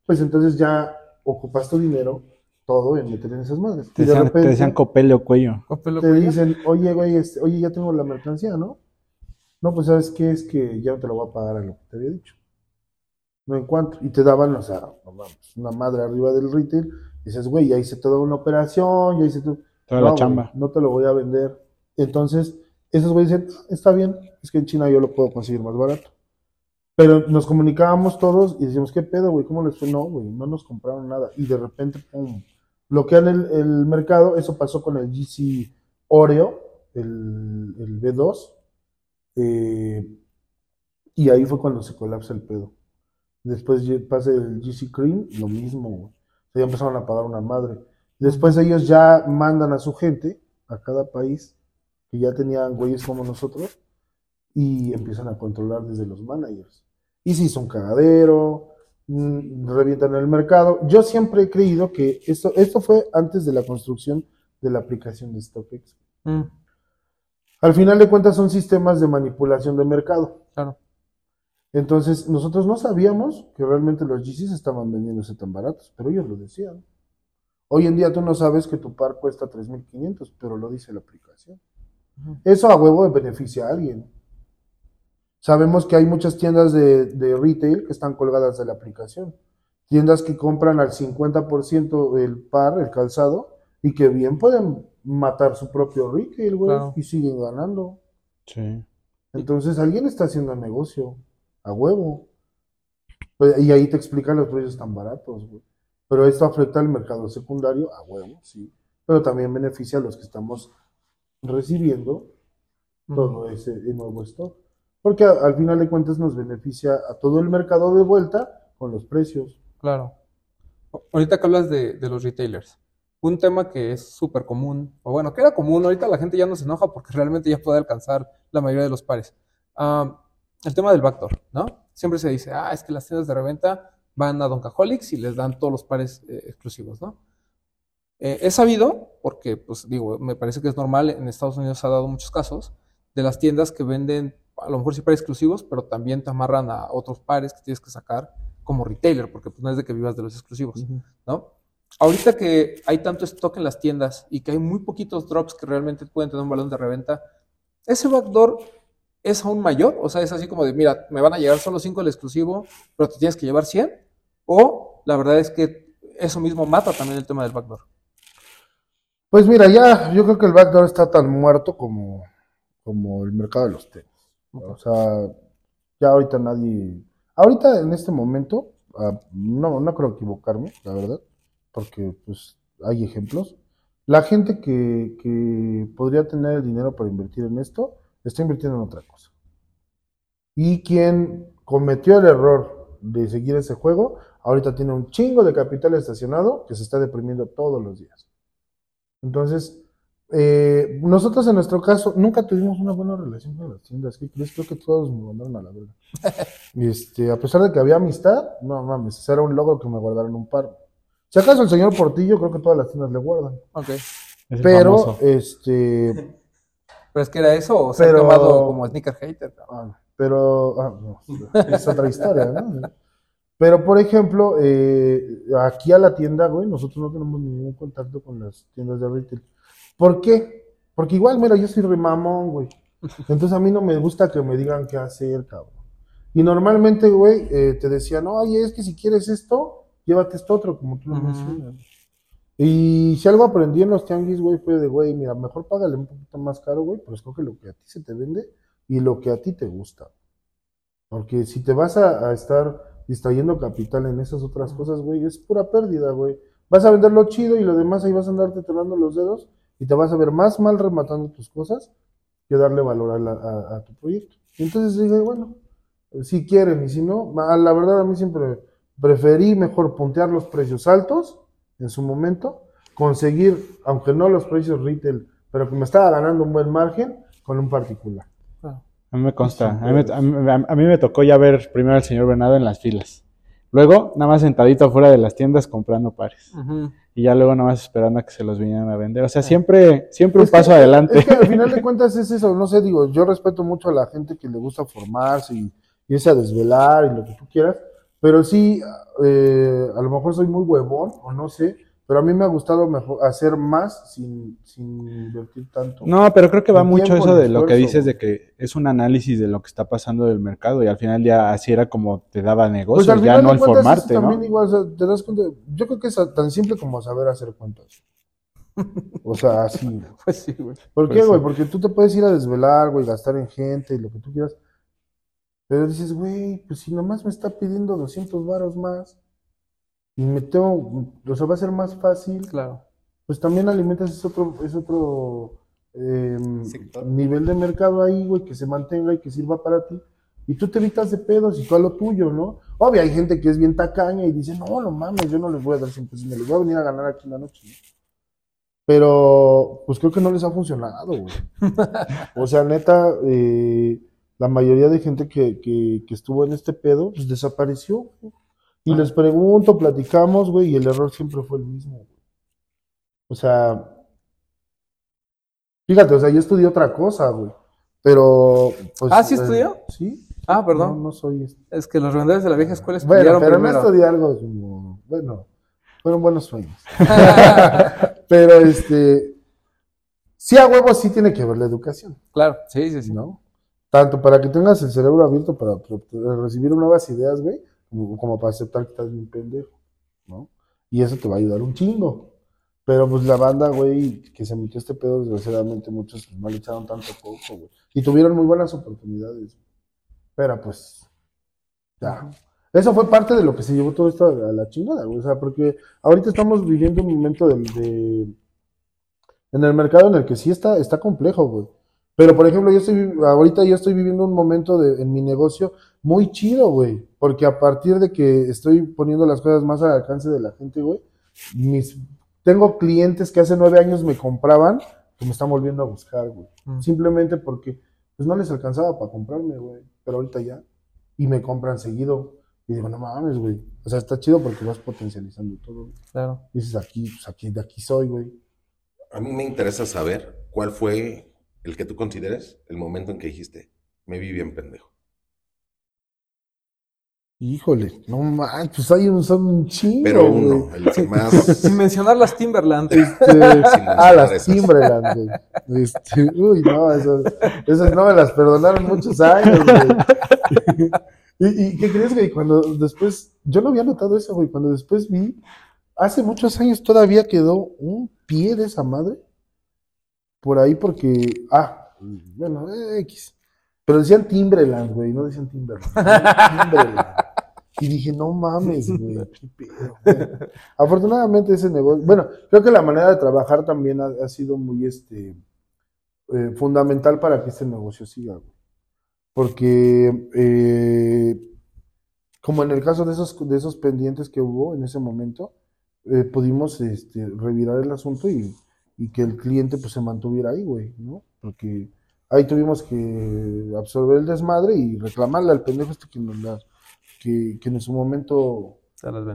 Speaker 6: pues entonces ya ocupas tu dinero todo en meter en esas madres.
Speaker 4: Te
Speaker 6: Y de
Speaker 4: decían, te
Speaker 6: repente
Speaker 4: decían copele o cuello.
Speaker 2: Copelo
Speaker 6: te
Speaker 2: cuello.
Speaker 6: dicen, oye, güey, este, oye, ya tengo la mercancía, ¿no? No, pues sabes qué es que ya no te lo voy a pagar a lo que te había dicho. No en cuanto. Y te daban, o sea, una madre arriba del retail. Y dices, güey, ya hice toda una operación, ya hice todo.
Speaker 4: Toda
Speaker 6: No,
Speaker 4: la
Speaker 6: güey,
Speaker 4: chamba.
Speaker 6: no te lo voy a vender. Entonces, esos güeyes dicen, "Ah, está bien, es que en China yo lo puedo conseguir más barato. Pero nos comunicábamos todos y decíamos, ¿qué pedo, güey? ¿Cómo les fue? No, güey, no nos compraron nada. Y de repente, pum, bloquean el, mercado. Eso pasó con el GC Oreo, el, el B2. eh, y ahí fue cuando se colapsa el pedo. Después pasa el GC Cream, lo mismo, güey. Ya empezaron a pagar una madre. Después ellos ya mandan a su gente a cada país, que ya tenían güeyes como nosotros, y empiezan a controlar desde los managers. Y si hizo un cagadero, mm, revientan el mercado. Yo siempre he creído que esto, esto fue antes de la construcción de la aplicación de StockX.
Speaker 2: Mm,
Speaker 6: Al final de cuentas son sistemas de manipulación de mercado.
Speaker 2: claro.
Speaker 6: Entonces, nosotros no sabíamos que realmente los GCs estaban vendiéndose tan baratos, pero ellos lo decían. Hoy en día tú no sabes que tu par cuesta 3.500, pero lo dice la aplicación. Eso a huevo beneficia a alguien. Sabemos que hay muchas tiendas de, de retail que están colgadas de la aplicación. Tiendas que compran al 50% el par, el calzado, y que bien pueden matar su propio retail, güey,
Speaker 2: Claro.
Speaker 6: y siguen ganando.
Speaker 4: Sí.
Speaker 6: Entonces alguien está haciendo negocio a huevo. Pues, y ahí te explican los precios tan baratos, güey. Pero esto afecta al mercado secundario a huevo, sí. Pero también beneficia a los que estamos recibiendo todo ese nuevo stock. Porque al final de cuentas nos beneficia a todo el mercado de vuelta con los precios.
Speaker 2: Claro. Ahorita que hablas de, los retailers, un tema que es súper común, o bueno, que era común, ahorita la gente ya no se enoja porque <laughs> realmente ya puede alcanzar la mayoría de los pares. El tema del backdoor, ¿no? Siempre se dice, ah, es que las tiendas de reventa van a Doncaholics y les dan todos los pares eh, exclusivos, ¿no? Eh, he sabido, porque, pues digo, me parece que es normal, en Estados Unidos ha dado muchos casos, de las tiendas que venden, a lo mejor sí pares exclusivos, pero también te amarran a otros pares que tienes que sacar como retailer, porque pues no es de que vivas de los exclusivos, ¿no? Ahorita que hay tanto stock en las tiendas y que hay muy poquitos drops que realmente pueden tener un balón de reventa, ese backdoor es aún mayor, o sea, es así como de, mira, me van a llegar solo 5 el exclusivo, pero te tienes que llevar 100, o la verdad es que eso mismo mata también el tema del backdoor.
Speaker 6: Pues mira, ya yo creo que el backdoor está tan muerto como, como el mercado de los tenis. O sea, ya ahorita nadie. Ahorita en este momento, ah, no, no creo equivocarme, la verdad, porque pues hay ejemplos. La gente que, que podría tener el dinero para invertir en esto, está invirtiendo en otra cosa. Y quien cometió el error de seguir ese juego, ahorita tiene un chingo de capital estacionado que se está deprimiendo todos los días. Entonces, eh, nosotros en nuestro caso nunca tuvimos una buena relación con las tiendas. ¿Qué crees? Creo que todos me mandaron a la verga. <laughs> Este, a pesar de que había amistad, no mames, ese era un logro que me guardaron un par. Si acaso el señor Portillo, creo que todas las tiendas le guardan.
Speaker 2: Ok.
Speaker 4: Es el
Speaker 6: Pero,
Speaker 4: famoso.
Speaker 6: este,
Speaker 2: Pero es que era eso, o
Speaker 6: Pero-
Speaker 2: tomado como sneaker hater.
Speaker 6: Ah, pero ah, no, es otra historia, ¿no? Pero, por ejemplo, eh, aquí a la tienda, güey, nosotros no tenemos ningún contacto con las tiendas de retail. ¿Por qué? Porque igual, mira, yo soy remamón, güey. Entonces a mí no me gusta que me digan qué hacer, cabrón. Y normalmente, güey, eh, te decían, oye, es que si quieres esto, llévate esto otro, como tú lo mencionas. Y si algo aprendí en los tianguis, güey, fue de, güey, mira, mejor págale un poquito más caro, güey, pero escoge lo que a ti se te vende y lo que a ti te gusta. Porque si te vas a, a estar distrayendo capital en esas otras cosas, güey, es pura pérdida, güey. Vas a vender lo chido y lo demás ahí vas a andarte tronando los dedos y te vas a ver más mal rematando tus cosas que darle valor a, la- a- a tu proyecto. Y entonces dije, bueno, si quieren y si no, la verdad a mí siempre preferí mejor puntear los precios altos en su momento, conseguir, aunque no los precios retail pero que me estaba ganando un buen margen con un particular.
Speaker 4: A mí me consta. A mí, me- a mí- a mí me tocó ya ver primero al señor Venado en las filas. Luego, nada más sentadito afuera de las tiendas comprando pares. Y ya luego nada más esperando a que se los vinieran a vender. O sea, siempre, siempre un
Speaker 6: Es que-
Speaker 4: paso adelante.
Speaker 6: Es que al final de <laughs> cuentas es eso, no sé, digo, yo respeto mucho a la gente que le gusta formarse y irse a desvelar y lo que tú quieras, pero sí, eh, a lo mejor soy muy huevón o no sé, pero a mí me ha gustado mejor hacer más sin, sin invertir tanto.
Speaker 4: No, pero creo que va mucho eso de lo que dices de que es un análisis de lo que está pasando del mercado y al final ya así era como te daba
Speaker 6: Pues
Speaker 4: negocio,
Speaker 6: al
Speaker 4: ya no
Speaker 6: cuentas,
Speaker 4: formarte, ¿no?
Speaker 6: también igual, o sea, te das cuenta, yo creo que es tan simple como saber hacer cuentas. O sea, así. güey. <laughs>
Speaker 2: Pues sí, güey.
Speaker 6: ¿Por
Speaker 4: Pues
Speaker 6: qué, güey?
Speaker 4: sí.
Speaker 6: Porque tú te puedes ir a desvelar, güey, gastar en gente y lo que tú quieras. Pero dices, güey, pues si nomás me está pidiendo 200 varos más y me tengo, o sea, va a ser más fácil,
Speaker 2: Claro.
Speaker 6: pues también alimentas ese otro, ese otro em, nivel de mercado ahí, güey, que se mantenga y que sirva para ti. Y tú te evitas de pedos y tú a lo tuyo, ¿no? Obvio, hay gente que es bien tacaña y dice, no, no mames, yo no les voy a dar 100 pesos, me les voy a venir a ganar aquí en la noche. ¿no? Pero, pues creo que no les ha funcionado, güey. <laughs> O sea, neta, eh, la mayoría de gente que, que, que estuvo en este pedo, pues desapareció, güey. Y les pregunto, platicamos, güey, y el error siempre fue el mismo, güey. O sea, fíjate, o sea, yo estudié otra cosa, güey. Pero, pues.
Speaker 2: Ah, ¿sí
Speaker 6: eh,
Speaker 2: estudió?
Speaker 6: Sí.
Speaker 2: Ah,
Speaker 6: No,
Speaker 2: perdón.
Speaker 6: no soy. este.
Speaker 2: Es que los revendedores de la vieja escuela
Speaker 6: Bueno,
Speaker 2: estudiaron
Speaker 6: pero no
Speaker 2: primero.
Speaker 6: estudié algo como. Bueno, fueron buenos sueños. <laughs> pero, este. Sí, a huevo sí tiene que ver la educación.
Speaker 2: Claro, sí, sí, sí.
Speaker 6: ¿no? Tanto para que tengas el cerebro abierto para, para recibir nuevas ideas, güey, como, como para aceptar que estás bien pendejo, ¿no? Y eso te va a ayudar un chingo. Pero pues la banda, güey, que se metió este pedo, desgraciadamente muchos no le echaron tanto poco, güey. Y tuvieron muy buenas oportunidades. Pero pues, ya. Eso fue parte de lo que se llevó todo esto a la chingada, güey. O sea, porque ahorita estamos viviendo un momento de, de- en el mercado en el que sí está, está complejo, güey. Pero, por ejemplo, yo estoy, ahorita yo estoy viviendo un momento de, en mi negocio muy chido, güey. Porque a partir de que estoy poniendo las cosas más al alcance de la gente, güey, mis, tengo clientes que hace nueve años me compraban, que me están volviendo a buscar, güey.
Speaker 2: Mm.
Speaker 6: Simplemente porque, pues no les alcanzaba para comprarme, güey. Pero ahorita ya. Y me compran seguido. Y digo, no mames, güey. O sea, está chido porque vas potencializando todo. güey.
Speaker 2: Claro.
Speaker 6: Dices, aquí, pues aquí, de aquí soy, güey.
Speaker 5: A mí me interesa saber cuál fue el que tú consideres el momento en que dijiste, me vi bien pendejo.
Speaker 6: Híjole, no manches, pues hay un, son un chingo,
Speaker 5: Pero
Speaker 6: güey.
Speaker 5: uno, el que más... <laughs>
Speaker 2: Sin mencionar las Timberland.
Speaker 6: Este, <laughs>
Speaker 5: mencionar
Speaker 6: ah, las
Speaker 5: esas.
Speaker 6: Timberland, güey. Este, uy, no, esas, esas no me las perdonaron muchos años, güey. <laughs> ¿Y, y qué crees, güey? Cuando después, yo no había notado eso, güey. Cuando después vi, hace muchos años todavía quedó un pie de esa madre por ahí porque, ah, bueno, eh, X. Pero decían Timberland, güey, no decían <laughs> Timberland. Y dije, no mames, güey, qué pedo. güey. Afortunadamente ese negocio, bueno, creo que la manera de trabajar también ha, ha sido muy este eh, fundamental para que este negocio siga, güey. Porque eh, como en el caso de esos, de esos pendientes que hubo en ese momento, eh, pudimos este, revirar el asunto y, y que el cliente pues se mantuviera ahí, güey, ¿no? Porque ahí tuvimos que absorber el desmadre y reclamarle al pendejo este que nos la- que, que en su momento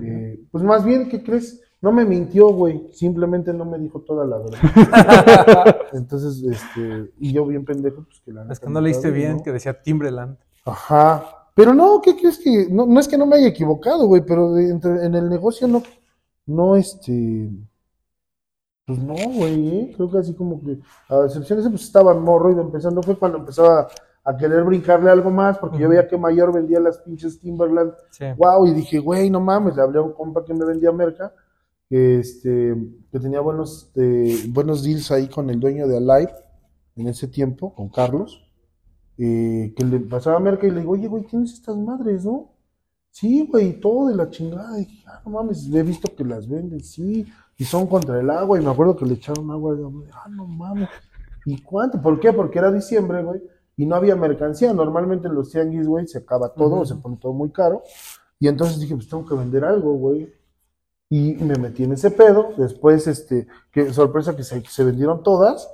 Speaker 6: eh, pues más bien, ¿qué crees? No me mintió, güey. Simplemente no me dijo toda la verdad. <laughs> Entonces, este, y yo bien pendejo, pues que la
Speaker 2: es que no leíste bien
Speaker 6: ¿no?
Speaker 2: que decía Timberland.
Speaker 6: Ajá. Pero no, ¿qué crees que? No, no es que no me haya equivocado, güey, pero de- entre- en el negocio no, no, este, pues no, güey, ¿eh? Creo que así como que, a excepción de ese, pues estaba morro, iba empezando, fue cuando empezaba a querer brincarle algo más, porque yo veía que Mayor vendía las pinches Timberland
Speaker 2: Sí.
Speaker 6: wow, y dije, güey, no mames, le hablé a un compa que me vendía merca, que, este, que tenía buenos, eh, buenos deals ahí con el dueño de Alive en ese tiempo, con Carlos, eh, que le pasaba merca y le digo, oye, güey, ¿tienes estas madres, no? Sí, güey, todo de la chingada. Y dije, ah, no mames, he visto que las venden, sí, y son contra el agua, y me acuerdo que le echaron agua, y yo, ah, no mames. ¿Y cuánto? ¿Por qué? Porque era diciembre, güey, y no había mercancía. Normalmente en los tianguis, güey, se acaba todo,
Speaker 2: Ujú.
Speaker 6: se pone todo muy caro. Y entonces dije, pues tengo que vender algo, güey. Y me metí en ese pedo. Después, este, que sorpresa que se, se vendieron todas.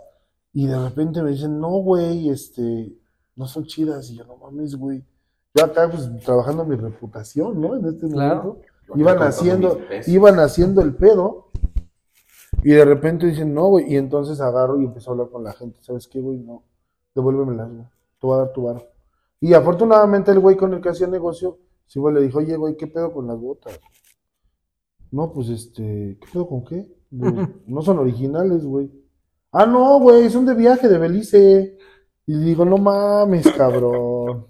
Speaker 6: Y de repente me dicen, no, güey, este, no son chidas. Y yo, no mames, güey. Yo acá, pues, trabajando mi reputación, ¿no? En este
Speaker 2: Claro.
Speaker 6: momento. Iban haciendo, iban haciendo el pedo. Y de repente dicen, no, güey. Y entonces agarro y empiezo a hablar con la gente. ¿Sabes qué, güey? No, devuélvemelas, güey. Te voy a dar tu varo. Y afortunadamente el güey con el que hacía negocio, sí, güey, le dijo, oye, güey, ¿qué pedo con las botas? No, pues este, ¿qué pedo con qué? No son originales, güey. Ah, no, güey, son de viaje de Belice. Y le digo, no mames, cabrón.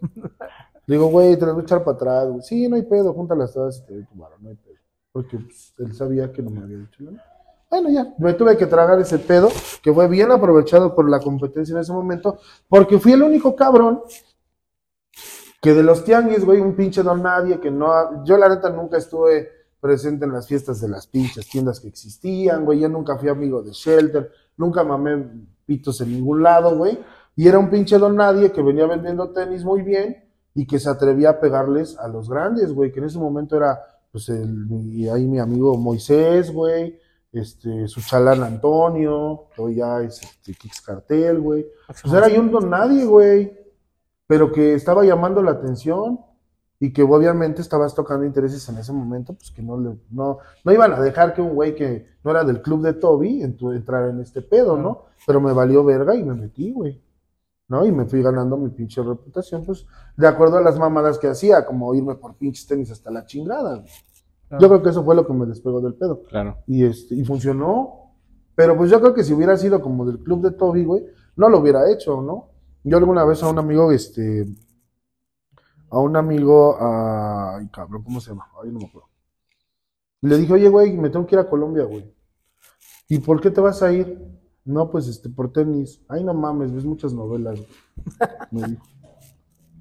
Speaker 6: Digo, güey, te las voy a echar para atrás, güey. Sí, no hay pedo, júntalas todas y te doy tu varo, no hay pedo. Porque pues, él sabía que no me había dicho nada. Bueno, ya, me tuve que tragar ese pedo, que fue bien aprovechado por la competencia en ese momento, porque fui el único cabrón que de los tianguis, güey, un pinche don nadie, que no, yo la neta nunca estuve presente en las fiestas de las pinches tiendas que existían, güey, yo nunca fui amigo de Shelter, nunca mamé pitos en ningún lado, güey, y era un pinche don nadie que venía vendiendo tenis muy bien y que se atrevía a pegarles a los grandes, güey, que en ese momento era, pues, el, mi- ahí mi amigo Moisés, güey, este, su chalán Antonio, hoy ya es este, Kix Cartel, güey. Pues era yo un don nadie, güey, pero que estaba llamando la atención y que obviamente estabas tocando intereses en ese momento, pues que no le, no, no iban a dejar que un güey que no era del club de Toby entrara en este pedo, ¿no? Pero me valió verga y me metí, güey. ¿No? Y me fui ganando mi pinche reputación, pues, de acuerdo a las mamadas que hacía, como irme por pinches tenis hasta la chingada. güey. Yo creo que eso fue lo que me despegó del pedo.
Speaker 4: Claro.
Speaker 6: Y, este, y funcionó. Pero pues yo creo que si hubiera sido como del club de Toby, güey, no lo hubiera hecho, ¿no? Yo alguna vez a un amigo, este, a un amigo, ay, cabrón, ¿cómo se llama? Ay, no me acuerdo. Le dije, oye, güey, me tengo que ir a Colombia, güey. ¿Y por qué te vas a ir? No, pues, este, por tenis. Ay, no mames, ves muchas novelas, güey. Me dijo.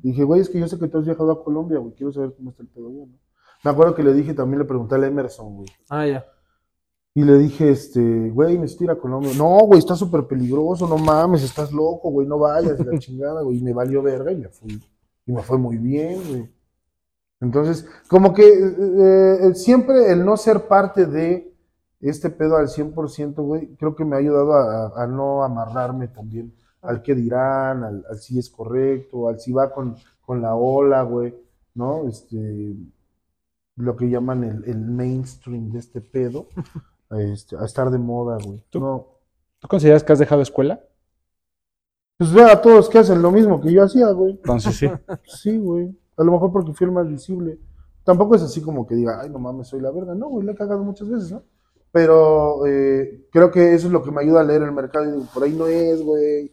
Speaker 6: Dije, güey, es que yo sé que tú has viajado a Colombia, güey, quiero saber cómo está el pedo allá, ¿no? Me acuerdo que le dije, también le pregunté al Emerson, güey.
Speaker 2: Ah, ya.
Speaker 6: Y le dije, este, güey, necesito ir a Colombia. No, güey, está súper peligroso, no mames, estás loco, güey, no vayas, la <laughs> chingada, güey. Y me valió verga y me fui. Y me fue muy bien, güey. Entonces, como que eh, eh, siempre el no ser parte de este pedo al 100%, güey, creo que me ha ayudado a, a- a no amarrarme también al que dirán, al, al si es correcto, al si va con, con la ola, güey, ¿no? Este, lo que llaman el, el mainstream de este pedo, <laughs> este, a estar de moda, güey.
Speaker 4: ¿Tú?
Speaker 6: No,
Speaker 4: ¿Tú consideras que has dejado escuela?
Speaker 6: pues vea a todos que hacen lo mismo que yo hacía, güey.
Speaker 4: Entonces sí. <laughs>
Speaker 6: Sí, güey. A lo mejor porque fui el más visible. Tampoco es así como que diga, ay, no mames, soy la verga. No, güey, le he cagado muchas veces, ¿no? Pero eh, creo que eso es lo que me ayuda a leer el mercado. Y digo, por ahí no es, güey.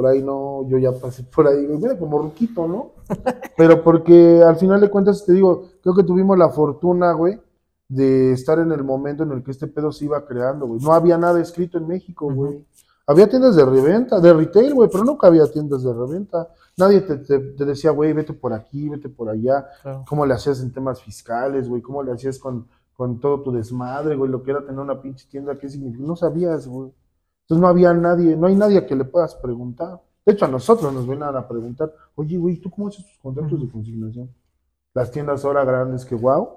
Speaker 6: Por ahí no, yo ya pasé por ahí, güey. Mira, como ruquito, ¿no? <laughs> Pero porque al final de cuentas, te digo, creo que tuvimos la fortuna, güey, de estar en el momento en el que este pedo se iba creando, güey. No había nada escrito en México, güey. Había tiendas de reventa, de retail, güey, pero nunca había tiendas de reventa. Nadie te, te- te decía, güey, vete por aquí, vete por allá.
Speaker 2: Claro.
Speaker 6: ¿Cómo le hacías en temas fiscales, güey? ¿Cómo le hacías con, con todo tu desmadre, güey? Lo que era tener una pinche tienda, ¿qué significa? No sabías, güey. Entonces no había nadie, no hay nadie a que le puedas preguntar. De hecho, a nosotros nos ven a preguntar, oye, güey, ¿tú cómo haces tus contratos de consignación? Las tiendas ahora grandes que, wow.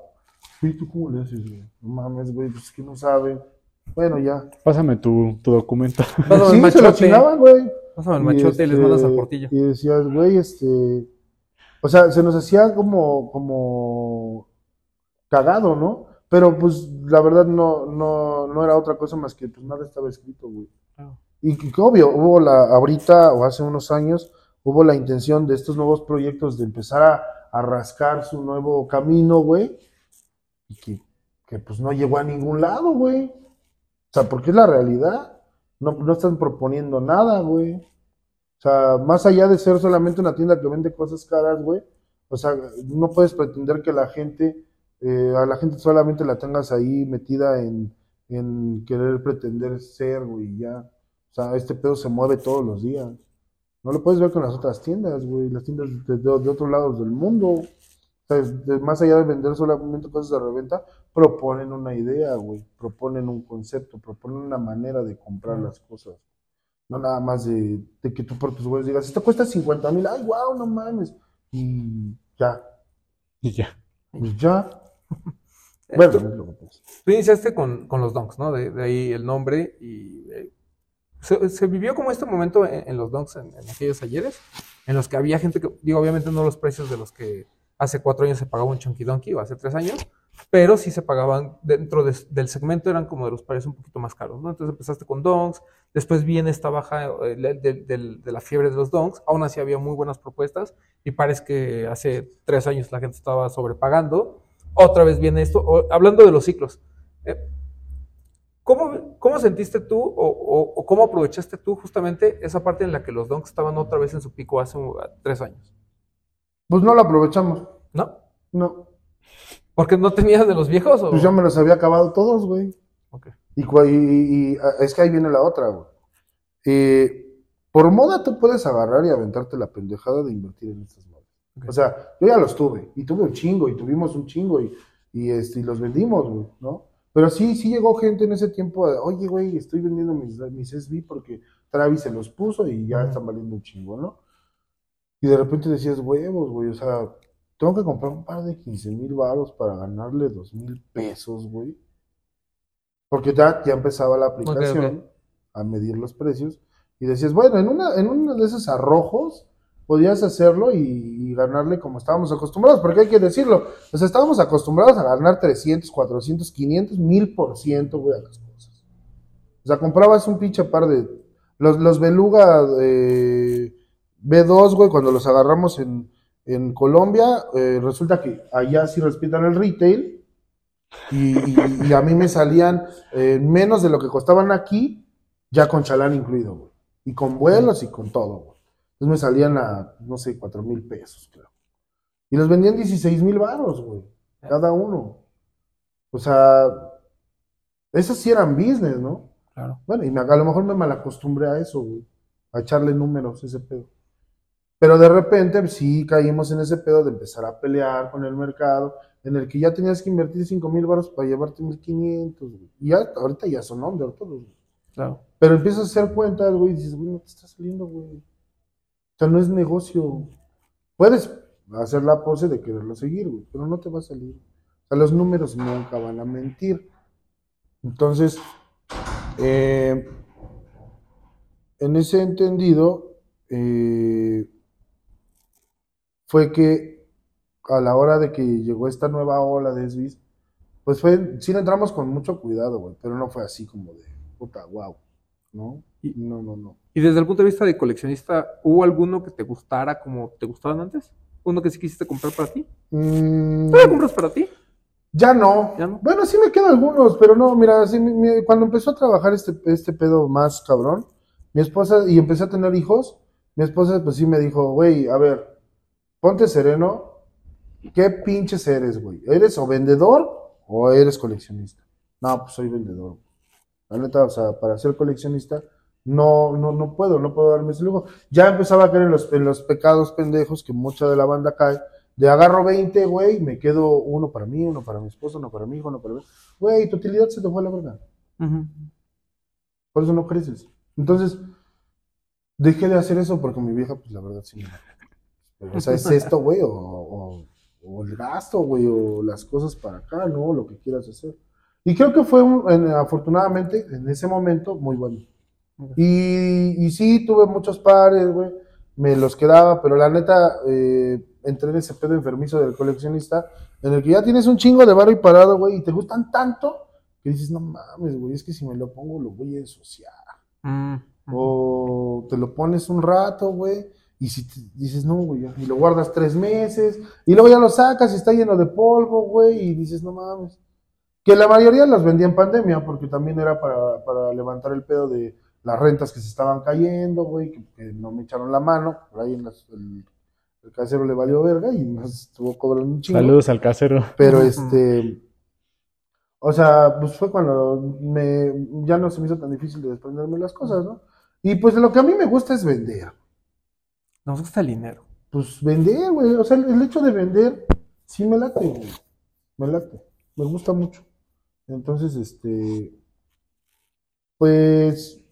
Speaker 6: Güey, ¿tú cómo le haces, güey? No mames, güey, pues es que no saben. Bueno, ya.
Speaker 4: Pásame tu, tu documento.
Speaker 2: Pásame el
Speaker 6: Sí, se lo
Speaker 2: machote.
Speaker 6: chingaban, güey.
Speaker 2: Pásame el
Speaker 6: Y,
Speaker 2: machote y les mandas al
Speaker 6: este,
Speaker 2: portillo.
Speaker 6: Y decías, güey, este. O sea, se nos hacía como, como cagado, ¿no? Pero pues la verdad no, no, no era otra cosa más que pues nada estaba escrito, güey. Y que, obvio, hubo la, ahorita o hace unos años, hubo la intención de estos nuevos proyectos de empezar a, a rascar su nuevo camino, güey. Y que, que pues no llegó a ningún lado, güey. O sea, porque es la realidad. No, no están proponiendo nada, güey. O sea, más allá de ser solamente una tienda que vende cosas caras, güey. O sea, no puedes pretender que la gente, eh, a la gente solamente la tengas ahí metida en, en querer pretender ser, güey, y ya. O sea, este pedo se mueve todos los días. No lo puedes ver con las otras tiendas, güey, las tiendas de, de, de otros lados del mundo. O sea, de- más allá de vender solamente cosas de reventa, proponen una idea, güey, proponen un concepto, proponen una manera de comprar las cosas. No nada más de, de que tú por tus güeyes digas, esto cuesta 50 mil, ay, wow, no mames. Y ya,
Speaker 4: Y ya.
Speaker 6: pues ya. <laughs> Bueno,
Speaker 2: tú,
Speaker 6: es lo que pasa.
Speaker 2: tú iniciaste con, con los donks, ¿no? De, de ahí el nombre y eh, se, se vivió como este momento en, en los donks, en, en aquellos ayeres, en los que había gente que, digo, obviamente no los precios de los que hace cuatro años se pagaba un Chunky Donkey o hace tres años, pero sí se pagaban dentro de- del segmento, eran como de los precios un poquito más caros, ¿no? Entonces empezaste con donks, después viene esta baja eh, de, de- de la fiebre de los donks, aún así había muy buenas propuestas y parece que hace tres años la gente estaba sobrepagando, otra vez viene esto, o- hablando de los ciclos. eh, ¿Cómo, cómo sentiste tú o, o- o cómo aprovechaste tú justamente esa parte en la que los donks estaban otra vez en su pico hace tres años?
Speaker 6: Pues no lo aprovechamos.
Speaker 2: ¿No?
Speaker 6: No.
Speaker 2: ¿Porque no tenías de los viejos? O...
Speaker 6: Pues ya me los había acabado todos, güey.
Speaker 2: Ok.
Speaker 6: Y, y- y- es que ahí viene la otra, güey. Eh, por moda tú puedes agarrar y aventarte la pendejada de invertir en estas modas.
Speaker 2: Ok.
Speaker 6: O sea, yo ya los tuve, y tuve un chingo, y tuvimos un chingo, y, y, este, y los vendimos, güey, ¿no? Pero sí, sí llegó gente en ese tiempo, de, oye, güey, estoy vendiendo mis, mis SB porque Travis se los puso y ya
Speaker 2: Ujú.
Speaker 6: están valiendo un chingo, ¿no? Y de repente decías, huevos, güey, o sea, tengo que comprar un par de 15 mil baros para ganarle 2 mil pesos, güey. Porque ya, ya empezaba la aplicación
Speaker 2: ok.
Speaker 6: a medir los precios y decías, bueno, en una, en uno de esos arrojos podías hacerlo y, ganarle como estábamos acostumbrados, porque hay que decirlo, sea, estábamos acostumbrados a ganar 300, 400, 500, 1000 por ciento, güey, a las cosas. O sea, comprabas un pinche par de, los, los Beluga eh, B2, güey, cuando los agarramos en, en Colombia, eh, resulta que allá sí respetan el retail y a mí me salían eh, menos de lo que costaban aquí, ya con chalán incluido, güey. Y con vuelos y con todo, güey. Entonces me salían a, no sé, cuatro mil pesos, creo. Y los vendían 16 mil baros, güey. Cada uno. O sea, esos sí eran business, ¿no?
Speaker 2: Claro.
Speaker 6: Bueno, y me- a lo mejor me malacostumbré a eso, güey. A echarle números, ese pedo. Pero de repente sí caímos en ese pedo de empezar a pelear con el mercado, en el que ya tenías que invertir 5 mil baros para llevarte 1500, güey. Y ya, ahorita ya son under todos, güey.
Speaker 2: Claro.
Speaker 6: Pero empiezas a hacer cuentas, güey, y dices, güey, no te está saliendo, güey. Sea, no es negocio. Puedes hacer la pose de quererlo seguir, güey, pero no te va a salir. O sea, los números nunca van a mentir. Entonces, eh, en ese entendido, eh, fue que a la hora de que llegó esta nueva ola de SBIS, pues fue, sí entramos con mucho cuidado, güey, pero no fue así como de, puta, wow, ¿no? No, no, no.
Speaker 2: Y desde el punto de vista de coleccionista, ¿hubo alguno que te gustara como te gustaban antes? ¿Uno que sí quisiste comprar para ti?
Speaker 6: Mm,
Speaker 2: ¿No lo compras para ti?
Speaker 6: ya no.
Speaker 2: ¿Ya no?
Speaker 6: Bueno, sí me quedan algunos, pero no, mira, sí, mi- mi- cuando empezó a trabajar este, este pedo más cabrón, mi esposa, y empecé a tener hijos, mi esposa pues sí me dijo, güey, a ver, ponte sereno, ¿qué pinches eres, güey? ¿Eres o vendedor o eres coleccionista? No, pues soy vendedor. La neta, o sea, para ser coleccionista, no, no, no puedo, no puedo darme ese lujo. Ya empezaba a caer en los, en los pecados pendejos que mucha de la banda cae. De agarro 20, güey, me quedo uno para mí, uno para mi esposo, uno para mi hijo, uno para mí. Güey, tu utilidad se te fue a la verga.
Speaker 2: Ujú.
Speaker 6: Por eso no creces. Entonces, dejé de hacer eso porque mi vieja, pues la verdad sí me o sea, es esto, güey, o, o- o el gasto, güey, o las cosas para acá, ¿no? Lo que quieras hacer. Y creo que fue, un- en- afortunadamente, en ese momento, muy bueno. Y, y sí, tuve muchos pares, güey, me los quedaba, pero la neta, eh, entré en ese pedo enfermizo del coleccionista, en el que ya tienes un chingo de barro y parado, güey, y te gustan tanto, que dices, no mames, güey, es que si me lo pongo lo voy a ensuciar.
Speaker 2: Mm, ujú.
Speaker 6: O te lo pones un rato, güey, y si te- dices, no, güey, ya", y lo guardas tres meses, y luego ya lo sacas y está lleno de polvo, güey, y dices, no mames. Que la mayoría las vendía en pandemia, porque también era para, para levantar el pedo de las rentas que se estaban cayendo, güey, que, que no me echaron la mano, por ahí en las- el, el casero le valió verga y nos <laughs> estuvo cobrando un chingo.
Speaker 4: Saludos al casero.
Speaker 6: Pero este, o sea, pues fue cuando me, ya no se me hizo tan difícil de desprenderme de las cosas, ¿no? Y pues lo que a mí me gusta es vender.
Speaker 2: Nos gusta el dinero.
Speaker 6: Pues vender, güey. O sea, el, el hecho de vender, sí me late, güey. Me late. Me gusta mucho. Entonces, este, pues,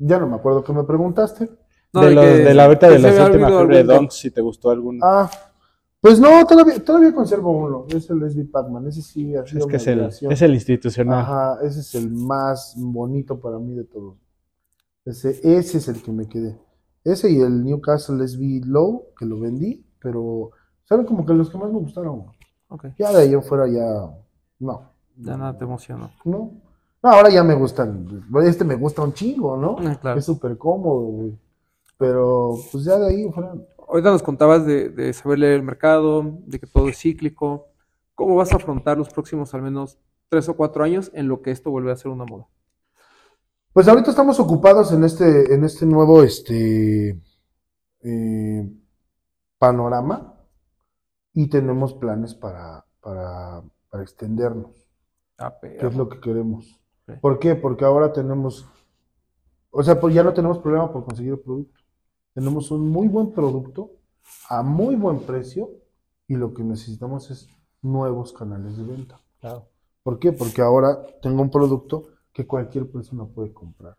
Speaker 6: ya no me acuerdo qué me preguntaste.
Speaker 2: No,
Speaker 4: de, los,
Speaker 2: que-
Speaker 4: de la
Speaker 2: que
Speaker 4: de
Speaker 2: se
Speaker 4: la
Speaker 2: había
Speaker 4: última
Speaker 2: habido
Speaker 4: fiebre de
Speaker 2: algún-
Speaker 4: Donks, si te gustó alguno.
Speaker 6: Ah, pues no, todavía, todavía conservo uno. Es el SB Pac-Man. Ese sí ha sido
Speaker 4: es que es el,
Speaker 6: relación.
Speaker 4: es el institucional.
Speaker 6: Ajá, ese es el más bonito para mí de todos. Ese, ese es el que me quedé. Ese y el Newcastle SB Low, que lo vendí, pero saben como que los que más me gustaron. güey.
Speaker 2: Ok.
Speaker 6: Ya de ahí en fuera ya, no.
Speaker 2: Ya nada te emociona.
Speaker 6: No. No, ahora ya me gustan. Este me gusta un chingo, ¿no?
Speaker 2: Ah, claro.
Speaker 6: Es súper cómodo, güey. Pero, pues ya de ahí fuera.
Speaker 2: Ahorita nos contabas de, de saber leer el mercado, de que todo es cíclico. ¿Cómo vas a afrontar los próximos al menos tres o cuatro años en lo que esto vuelve a ser una moda?
Speaker 6: Pues ahorita estamos ocupados en este, en este nuevo este, eh, panorama y tenemos planes para, para, para extendernos,
Speaker 2: Ah,
Speaker 6: que es lo que queremos. ¿Por qué? Porque ahora tenemos, o sea, pues ya no tenemos problema por conseguir el producto. Tenemos un muy buen producto a muy buen precio y lo que necesitamos es nuevos canales de venta.
Speaker 2: Claro.
Speaker 6: ¿Por qué? Porque ahora tengo un producto que cualquier persona puede comprar.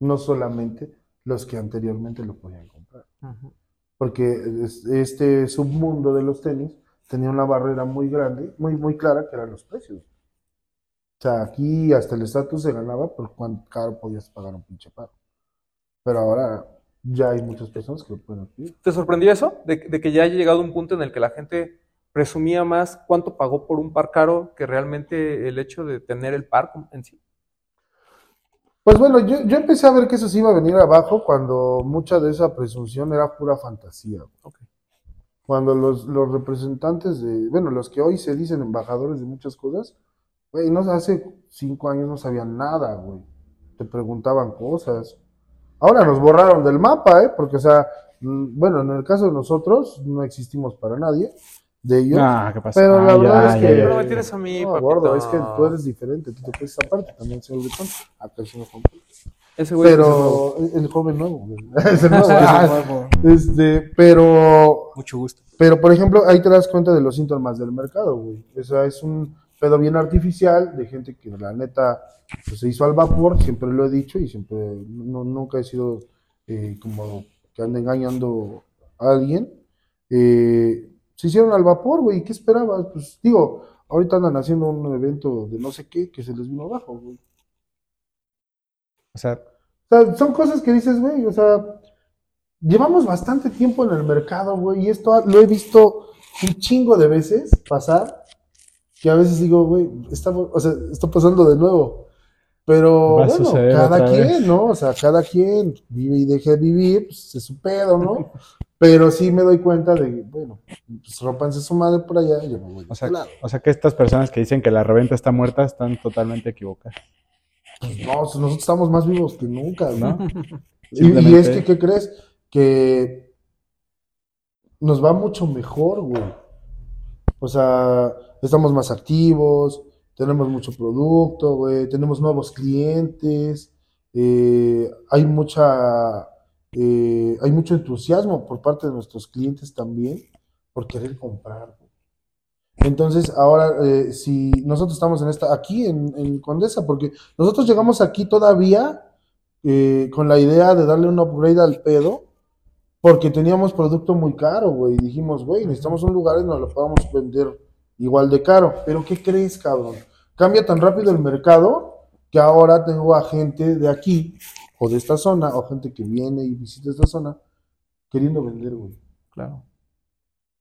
Speaker 6: No solamente los que anteriormente lo podían comprar.
Speaker 2: Ujú.
Speaker 6: Porque es- este submundo de los tenis tenía una barrera muy grande, muy, muy clara, que eran los precios. Sea, aquí hasta el estatus se ganaba por cuánto caro podías pagar un pinche par. Pero ahora ya hay muchas personas que lo pueden adquirir.
Speaker 2: ¿Te sorprendió eso? De, de que ya haya llegado un punto en el que la gente presumía más cuánto pagó por un par caro que realmente el hecho de tener el par en sí.
Speaker 6: Pues bueno, yo, yo empecé a ver que eso se iba a venir abajo cuando mucha de esa presunción era pura fantasía.
Speaker 2: Ok.
Speaker 6: Cuando los, los representantes de, bueno, los que hoy se dicen embajadores de muchas cosas, güey, no, hace cinco años no sabían nada, güey. Te preguntaban cosas. Ahora nos borraron del mapa, ¿eh? Porque, o sea, mm, bueno, en el caso de nosotros no existimos para nadie de ellos.
Speaker 4: Ah, ¿qué pasa?
Speaker 6: Pero la
Speaker 4: Ah,
Speaker 6: verdad
Speaker 4: ya,
Speaker 6: es
Speaker 4: ya,
Speaker 6: que.
Speaker 4: ya.
Speaker 2: No me tienes a mí,
Speaker 6: No, gordo, es que tú eres diferente, tú te puedes esa parte, también soy el Bretón. Acá compré.
Speaker 2: Ese güey es
Speaker 6: Pero el joven nuevo, güey. <laughs> Ese nuevo, <laughs>
Speaker 2: nuevo.
Speaker 6: ah, este, pero,
Speaker 3: Mucho gusto.
Speaker 6: pero por ejemplo, ahí te das cuenta de los síntomas del mercado, güey. O sea, es un pedo bien artificial de gente que la neta pues, se hizo al vapor, siempre lo he dicho y siempre, no- nunca he sido eh, como que ande engañando a alguien. Eh, se hicieron al vapor, güey. ¿Qué esperabas? Pues digo, ahorita andan haciendo un evento de no sé qué que se les vino abajo, güey.
Speaker 4: O sea,
Speaker 6: O sea, son cosas que dices, güey, o sea, llevamos bastante tiempo en el mercado, güey, y esto lo he visto un chingo de veces pasar, que a veces digo, güey, está, o sea, está pasando de nuevo. Pero
Speaker 4: Va
Speaker 6: bueno, cada quien,
Speaker 4: vez.
Speaker 6: ¿no? O sea, cada quien vive y deje de vivir, pues es su pedo, ¿no? <laughs> Pero sí me doy cuenta de, bueno, pues rompanse su madre por allá y yo me voy.
Speaker 4: o sea,
Speaker 6: lado.
Speaker 4: o sea que estas personas que dicen que la reventa está muerta están totalmente equivocadas.
Speaker 6: Pues no, nosotros estamos más vivos que nunca, ¿no?
Speaker 4: ¿no? <laughs>
Speaker 6: Y, y es que, ¿qué crees? Que nos va mucho mejor, güey. O sea, estamos más activos, tenemos mucho producto, güey, tenemos nuevos clientes, eh, hay mucha, eh, hay mucho entusiasmo por parte de nuestros clientes también por querer comprar. Entonces, ahora, eh, si nosotros estamos en esta, aquí en, en Condesa, porque nosotros llegamos aquí todavía con la idea de darle un upgrade al pedo, porque teníamos producto muy caro, güey. y Dijimos, güey, necesitamos un lugar en donde lo podamos vender igual de caro. Pero ¿qué crees, cabrón? Cambia tan rápido el mercado que ahora tengo a gente de aquí o de esta zona, o gente que viene y visita esta zona, queriendo vender, güey.
Speaker 2: Claro.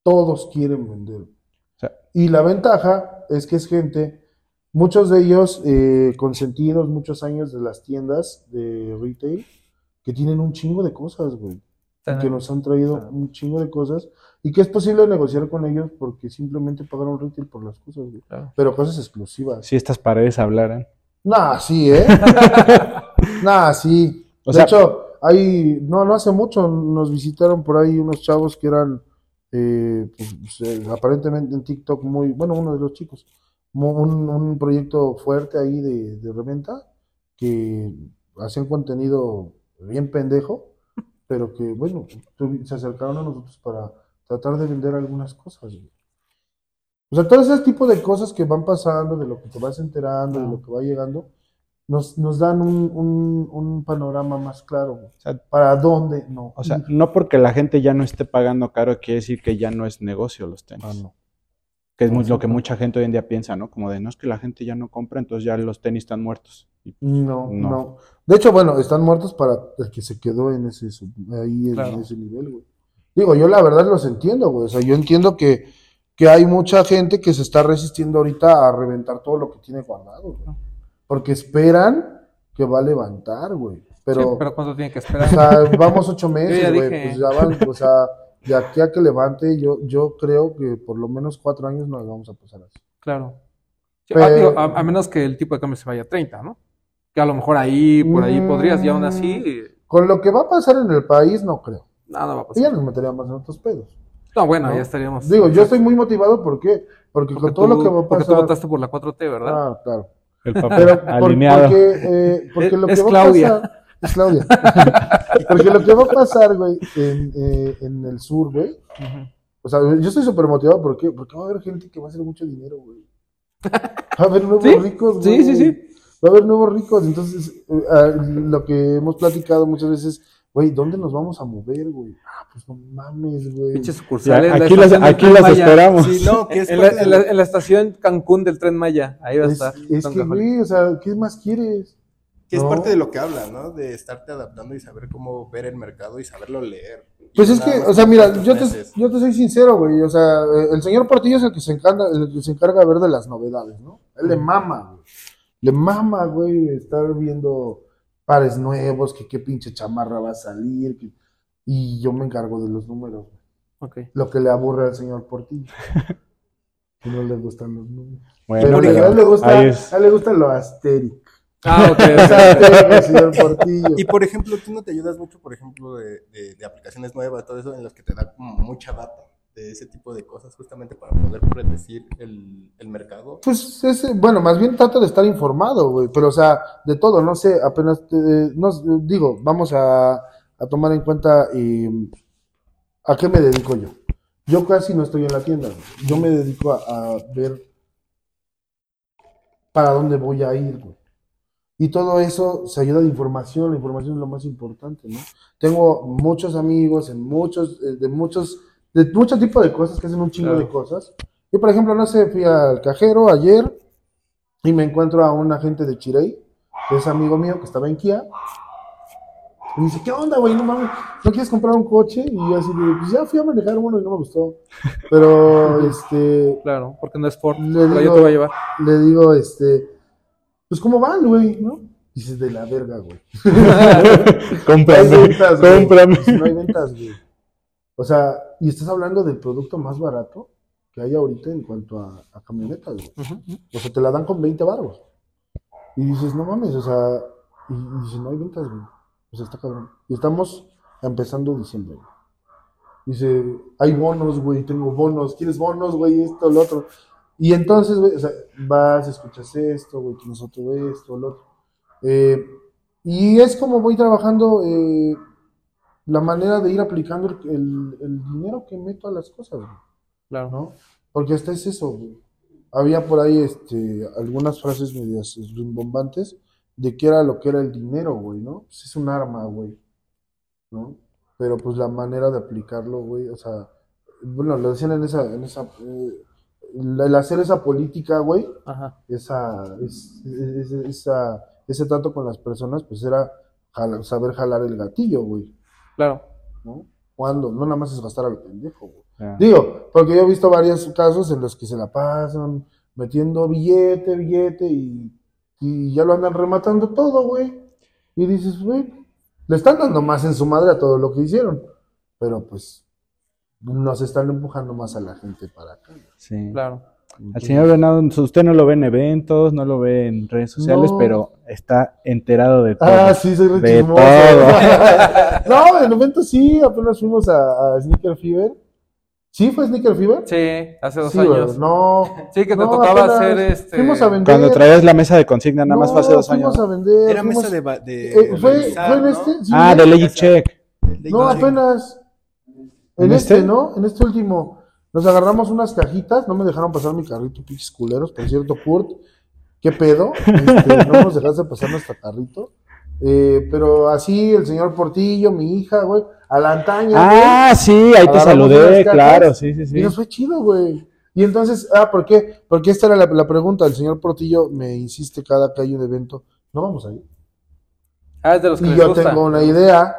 Speaker 6: Todos quieren vender.
Speaker 4: sea-
Speaker 6: y la ventaja es que es gente, muchos de ellos eh, consentidos muchos años de las tiendas de retail, que tienen un chingo de cosas, güey. Que nos han traído un chingo de cosas y que es posible negociar con ellos porque simplemente pagaron retail por las cosas, güey.
Speaker 2: Claro.
Speaker 6: Pero cosas exclusivas.
Speaker 4: Si estas paredes hablaran.
Speaker 6: Nah, sí, ¿eh? <laughs> nah, sí.
Speaker 4: O
Speaker 6: de
Speaker 4: sea-
Speaker 6: hecho, hay, no, no hace mucho nos visitaron por ahí unos chavos que eran, eh, pues, eh, aparentemente en TikTok muy, bueno, uno de los chicos, un, un proyecto fuerte ahí de, de reventa que hacían contenido bien pendejo, pero que, bueno, se acercaron a nosotros para tratar de vender algunas cosas. güey. O sea, todo ese tipo de cosas que van pasando, de lo que te vas enterando, de lo que va llegando, nos, nos dan un, un, un panorama más claro. güey.
Speaker 4: O sea,
Speaker 6: ¿Para dónde? No.
Speaker 4: o sea, no porque la gente ya no esté pagando caro quiere decir que ya no es negocio los tenis.
Speaker 6: Ah, no.
Speaker 4: Que es lo que mucha gente hoy en día piensa, ¿no? Como de, no es que la gente ya no compra, entonces ya los tenis están muertos.
Speaker 6: No,
Speaker 4: No.
Speaker 6: no, De hecho, bueno, están muertos para el que se quedó en ese, ahí en
Speaker 2: Claro.
Speaker 6: ese nivel, güey. Digo, yo la verdad los entiendo, güey. O sea, yo entiendo que, que hay mucha gente que se está resistiendo ahorita a reventar todo lo que tiene guardado, güey. Porque esperan que va a levantar, güey. Pero,
Speaker 2: Sí, pero ¿cuánto tiene que
Speaker 6: o
Speaker 2: esperar?
Speaker 6: sea, vamos ocho <laughs>
Speaker 2: ya
Speaker 6: meses, güey.
Speaker 2: dije.
Speaker 6: Pues ya van, o sea, de aquí a que levante, yo, yo creo que por lo menos cuatro años nos vamos a pasar así.
Speaker 2: Claro.
Speaker 6: Pero-
Speaker 2: ah, digo, a, a menos que el tipo de cambio se vaya a 30, ¿no? Que a lo mejor ahí, por ahí
Speaker 6: Mm.
Speaker 2: podrías, y aún así,
Speaker 6: Con lo que va a pasar en el país, no creo.
Speaker 2: nada va a pasar.
Speaker 6: nos metería más en otros pedos.
Speaker 2: No, bueno,
Speaker 6: ¿no?
Speaker 2: ya estaríamos.
Speaker 6: Digo, yo estoy muy motivado, ¿por qué? Porque,
Speaker 2: Porque
Speaker 6: con todo
Speaker 2: tú-
Speaker 6: lo que va a
Speaker 2: Porque tú
Speaker 6: pasar.
Speaker 2: votaste por la 4T, ¿verdad?
Speaker 6: Ah, claro.
Speaker 4: El papel
Speaker 6: Pero por-
Speaker 4: alineado.
Speaker 6: porque, eh, porque lo que
Speaker 2: Es
Speaker 6: va
Speaker 2: Claudia.
Speaker 6: a pasar. Es Claudia. <laughs> porque lo que va a pasar, güey, en, eh, en el sur, güey. O sea, yo estoy súper motivado, ¿por qué? Porque va a haber gente que va a hacer mucho dinero, güey. Va a haber nuevos
Speaker 2: Sí,
Speaker 6: ricos,
Speaker 2: sí,
Speaker 6: güey.
Speaker 2: sí, sí.
Speaker 6: Va a haber nuevos ricos. Entonces, eh, ah, lo que hemos platicado muchas veces, güey, ¿dónde nos vamos a mover, güey? Ah, pues no mames, güey.
Speaker 2: Pinches sucursales.
Speaker 4: Ya,
Speaker 2: la
Speaker 4: aquí las- aquí esperamos.
Speaker 3: Sí, no, que es
Speaker 2: En la, en la- en la estación Cancún del Tren Maya. Ahí va a
Speaker 6: Es,
Speaker 2: estar.
Speaker 6: es que, güey, o sea, ¿qué más quieres?
Speaker 3: que es
Speaker 6: No.
Speaker 3: parte de lo que habla, ¿no? De estarte adaptando y saber cómo ver el mercado y saberlo leer.
Speaker 6: Pues es que, o sea, mira, yo te, yo te soy sincero, güey. O sea, eh, el señor Portillo es el que se encarga, el que se encarga de ver de las novedades, ¿no? Él le mama, güey. Le mama, güey, estar viendo pares nuevos, que qué pinche chamarra va a salir. que- Y yo me encargo de los números, güey. Lo que le aburre al señor Portillo. <laughs> que no le gustan los números.
Speaker 4: Bueno,
Speaker 6: Pero a él le gusta, a él le gusta lo astérico.
Speaker 2: Ah, ok. <laughs>
Speaker 6: Astérico, señor Portillo.
Speaker 3: Y por ejemplo, tú no te ayudas mucho, por ejemplo, de, de- de aplicaciones nuevas, todo eso, en las que te da como mucha data de ese tipo de cosas, justamente para poder predecir el, el mercado.
Speaker 6: Pues es, bueno, más bien trato de estar informado, güey, pero o sea, de todo, no sé, apenas, te- no, digo, vamos a, a tomar en cuenta eh, a qué me dedico yo. Yo casi no estoy en la tienda, yo me dedico a, a ver para dónde voy a ir, güey. Y todo eso se ayuda de información, la información es lo más importante, ¿no? Tengo muchos amigos en muchos, eh, de muchos, de muchos tipos de cosas que hacen un chingo
Speaker 2: Claro.
Speaker 6: de cosas. Yo, por ejemplo, no sé, fui al cajero ayer y me encuentro a un agente de Chirey, que es amigo mío, que estaba en Kia. Y me dice, ¿qué onda, güey? No mames, ¿no quieres comprar un coche? Y yo así, pues ya fui a manejar uno y no me gustó. <laughs> Pero, este,
Speaker 2: Claro, porque no es Ford.
Speaker 6: Le
Speaker 2: Pero yo
Speaker 6: digo-
Speaker 2: te voy a llevar.
Speaker 6: le digo, este, pues ¿cómo van, güey? ¿No? Dices, de la verga, güey. <laughs> <laughs> No hay
Speaker 4: Cómprame,
Speaker 6: ventas, güey. Dices, No hay ventas, güey. O sea, y estás hablando del producto más barato que hay ahorita en cuanto a, a camionetas, güey. O sea, te la dan con 20 baros. Y dices, no mames, o sea, y, y dices, no hay ventas, güey. O sea, está cabrón. Y estamos empezando diciembre, güey. Dice, hay bonos, güey, tengo bonos, ¿quieres bonos, güey? Esto, lo otro. Y entonces, güey, o sea, vas, escuchas esto, güey, tienes otro esto, lo otro. Eh, y es como voy trabajando eh, la manera de ir aplicando el, el- el dinero que meto a las cosas, güey.
Speaker 2: Claro.
Speaker 6: ¿no? Porque hasta es eso, güey. Había por ahí este, algunas frases medias rimbombantes de qué era lo que era el dinero, güey, ¿no? Pues es un arma, güey, ¿no? Pero pues la manera de aplicarlo, güey, o sea, bueno, lo decían en esa, en esa, eh, el hacer esa política, güey,
Speaker 2: Ajá.
Speaker 6: esa, es- es- esa, ese trato con las personas, pues era jala- saber jalar el gatillo, güey,
Speaker 2: Claro.
Speaker 6: ¿no? Cuando, no nada más es gastar al pendejo, güey. Digo, porque yo he visto varios casos en los que se la pasan metiendo billete, billete y, y ya lo andan rematando todo, güey. Y dices, güey, le están dando más en su madre a todo lo que hicieron. Pero pues nos están empujando más a la gente para acá.
Speaker 4: Sí.
Speaker 2: Claro.
Speaker 4: Al señor Venado, usted no lo ve en eventos, no lo ve en redes sociales,
Speaker 6: No.
Speaker 4: pero está enterado de todo.
Speaker 6: Ah, sí, soy re chismoso. <laughs> no, en el momento sí, apenas fuimos a, a Sneaker Fever. ¿Sí fue Sneaker Fever?
Speaker 2: Sí, hace dos
Speaker 6: Sí,
Speaker 2: años.
Speaker 6: no.
Speaker 2: Sí, que te
Speaker 6: No,
Speaker 2: tocaba
Speaker 6: apenas
Speaker 2: hacer este.
Speaker 6: Fuimos a vender.
Speaker 4: Cuando traías la mesa de consigna, nada más fue hace dos años.
Speaker 6: fuimos a vender.
Speaker 3: Era
Speaker 6: fuimos-
Speaker 3: mesa de... de
Speaker 6: Eh, fue, en
Speaker 3: ¿no?
Speaker 6: este. sí,
Speaker 4: Ah, de. Ley Check.
Speaker 6: No, apenas. En
Speaker 4: ¿En
Speaker 6: este,
Speaker 4: este?
Speaker 6: ¿no? En este último. Nos agarramos unas cajitas. No me dejaron pasar mi carrito, pinches culeros. Por cierto, Kurt, ¿qué pedo? Este, no nos dejaste pasar nuestro carrito. Eh, pero así, el señor Portillo, mi hija, güey, a la antaña,
Speaker 4: Ah, sí, ahí te saludé, claro, sí, sí, sí.
Speaker 6: Y nos fue chido, güey. Y entonces, ah, ¿por qué? Porque esta era la, la pregunta. El señor Portillo me insiste cada que hay un evento no vamos a ir.
Speaker 2: Ah, es de los que
Speaker 6: Y
Speaker 2: les
Speaker 6: yo
Speaker 2: gusta.
Speaker 6: tengo una idea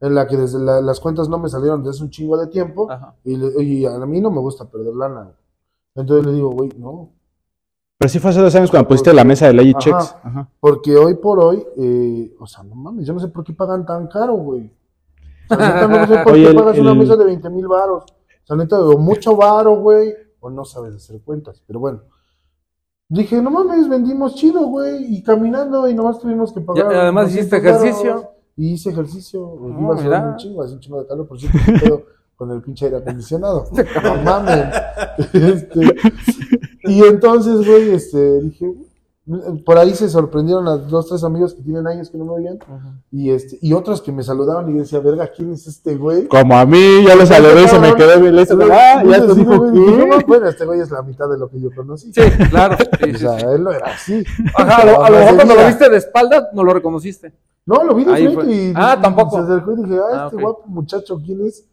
Speaker 6: en la que desde la- las cuentas no me salieron desde hace un chingo de tiempo. Y, le- y a mí no me gusta perder lana. Entonces le digo, güey, no.
Speaker 4: Pero sí fue hace dos años cuando pusiste la mesa de
Speaker 6: Ajá.
Speaker 4: Checks. Ajá.
Speaker 6: Porque hoy por hoy, eh, o sea, no mames, yo no sé por qué pagan tan caro, güey. O sea, neta, no sé por
Speaker 4: Oye,
Speaker 6: qué
Speaker 4: el-
Speaker 6: pagas una mesa de 20 mil varos. O sea, neta, o mucho varo, güey, o no sabes hacer cuentas. Pero bueno. Dije, no mames, vendimos chido, güey, y caminando, y nomás tuvimos que pagar.
Speaker 2: Ya, además
Speaker 6: 200
Speaker 2: hiciste
Speaker 6: varos. Y hice ejercicio,
Speaker 2: No,
Speaker 6: iba a
Speaker 2: mira.
Speaker 6: un chingo, hace un chingo de calor, por cierto, <laughs> pedo con el pinche aire acondicionado. <laughs> No mames. <laughs> Este, y entonces, güey, este, dije, por ahí se sorprendieron a dos, tres amigos que tienen años que no me oían, y este, y otros que me saludaban y yo decía, verga, ¿quién es este güey?
Speaker 4: Como a mí, ya lo saludé y se me quedó bien.
Speaker 6: Este güey,
Speaker 4: Ah, ya
Speaker 6: así,
Speaker 4: te dijo
Speaker 6: güey, dije,
Speaker 4: que.
Speaker 6: "No, Bueno, este güey es la mitad de lo que yo conocí.
Speaker 2: Sí, claro. <laughs> Sí,
Speaker 6: O sea,
Speaker 2: sí.
Speaker 6: él no era así.
Speaker 2: Ajá, a lo, a lo mejor cuando lo viste de espalda, no lo reconociste.
Speaker 6: No, lo vi de frente
Speaker 2: fue.
Speaker 6: y
Speaker 2: Ah, tampoco.
Speaker 6: se acercó y dije, ah,
Speaker 2: Ah,
Speaker 6: este guapo muchacho, ¿quién es?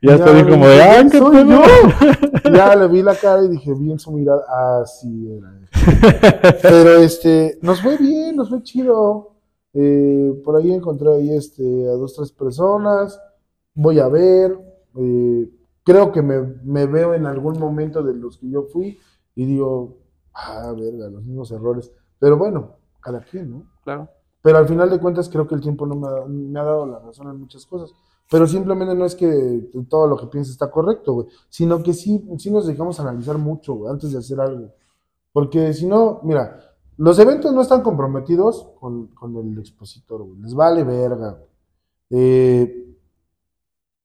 Speaker 4: Ya
Speaker 6: Ya,
Speaker 4: estoy como de, ah, qué
Speaker 6: soy yo. <laughs> Ya le vi la cara y dije, bien su mirada. Ah, sí, era. <laughs> Pero este, nos fue bien, nos fue chido. Eh, por ahí encontré ahí este, a dos, tres personas. Voy a ver. eh, creo que me, me veo en algún momento de los que yo fui y digo, ah, verga, los mismos errores. Pero bueno, cada quien, ¿no?
Speaker 2: Claro.
Speaker 6: Pero al final de cuentas creo que el tiempo no me ha, me ha dado la razón en muchas cosas. Pero simplemente no es que todo lo que piensa está correcto, güey. Sino que sí, sí nos dejamos analizar mucho, güey, antes de hacer algo. Porque si no, mira, los eventos no están comprometidos con, con el expositor, güey. Les vale verga. Eh,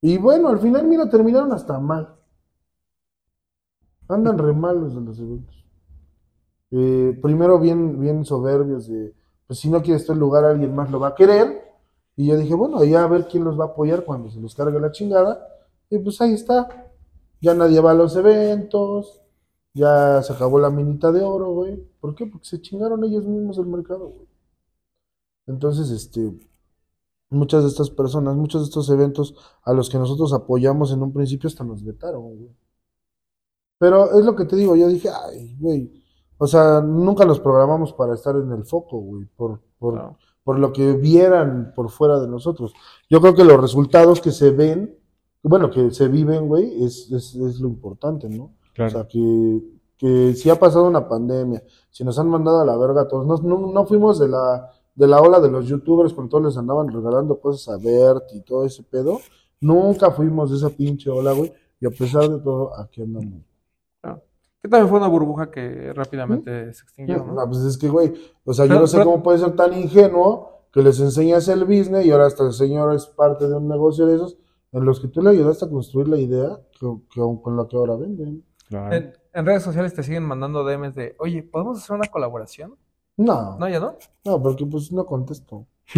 Speaker 6: y bueno, al final, mira, terminaron hasta mal. Andan re mal los de los eventos. Eh, primero bien, bien soberbios de pues si no quieres el lugar, alguien más lo va a querer. Y yo dije, bueno, ya a ver quién los va a apoyar cuando se los cargue la chingada. Y pues ahí está. Ya nadie va a los eventos. Ya se acabó la minita de oro, güey. ¿Por qué? Porque se chingaron ellos mismos el mercado, güey. Entonces, este, muchas de estas personas, muchos de estos eventos a los que nosotros apoyamos en un principio hasta nos vetaron, güey. Pero es lo que te digo, yo dije, ay, güey. O sea, nunca los programamos para estar en el foco, güey, por, por, por lo que vieran por fuera de nosotros. Yo creo que los resultados que se ven, bueno, que se viven, güey, es, es, es lo importante, ¿no? O
Speaker 4: Claro.
Speaker 6: sea, que, que si ha pasado una pandemia, si nos han mandado a la verga a todos, no, no, no fuimos de la, de la ola de los youtubers cuando todos les andaban regalando cosas a Bert y todo ese pedo, nunca fuimos de esa pinche ola, güey, y a pesar de todo, aquí andamos.
Speaker 2: Que también fue una burbuja que rápidamente se extinguió, ¿no?
Speaker 6: No, pues es que, güey, o sea, yo
Speaker 2: Pero-
Speaker 6: no sé
Speaker 2: pero-
Speaker 6: cómo puede ser tan ingenuo que les enseñas el business y ahora hasta el señor es parte de un negocio de esos en los que tú le ayudaste a construir la idea que, que- con la que ahora venden.
Speaker 4: Claro.
Speaker 2: En, en redes sociales te siguen mandando DMs de, oye, ¿podemos hacer una colaboración?
Speaker 6: No,
Speaker 2: No, ya no.
Speaker 6: no, porque pues no contesto. <laughs>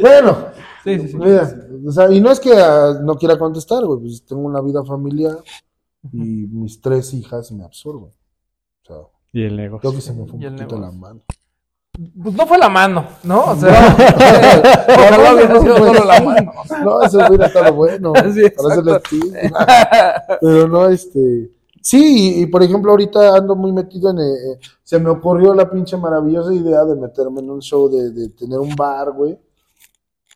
Speaker 6: bueno,
Speaker 2: Sí, sí, sí.
Speaker 6: mira, o sea, y no es que ah, no quiera contestar, güey, pues tengo una vida familiar y mis tres hijas me absorben. O sea,
Speaker 4: Y el
Speaker 6: creo
Speaker 4: negocio.
Speaker 6: que se me fue un poquito la mano.
Speaker 2: Pues no fue la mano, ¿no? O sea, <laughs> ojalá hubiera sido solo la mano.
Speaker 6: No, eso hubiera estado bueno. <laughs>
Speaker 2: Sí,
Speaker 6: para hacerle. Pero no, este. Sí, y, y, por ejemplo, ahorita ando muy metido en. eh, se me ocurrió la pinche maravillosa idea de meterme en un show, de, de tener un bar, güey.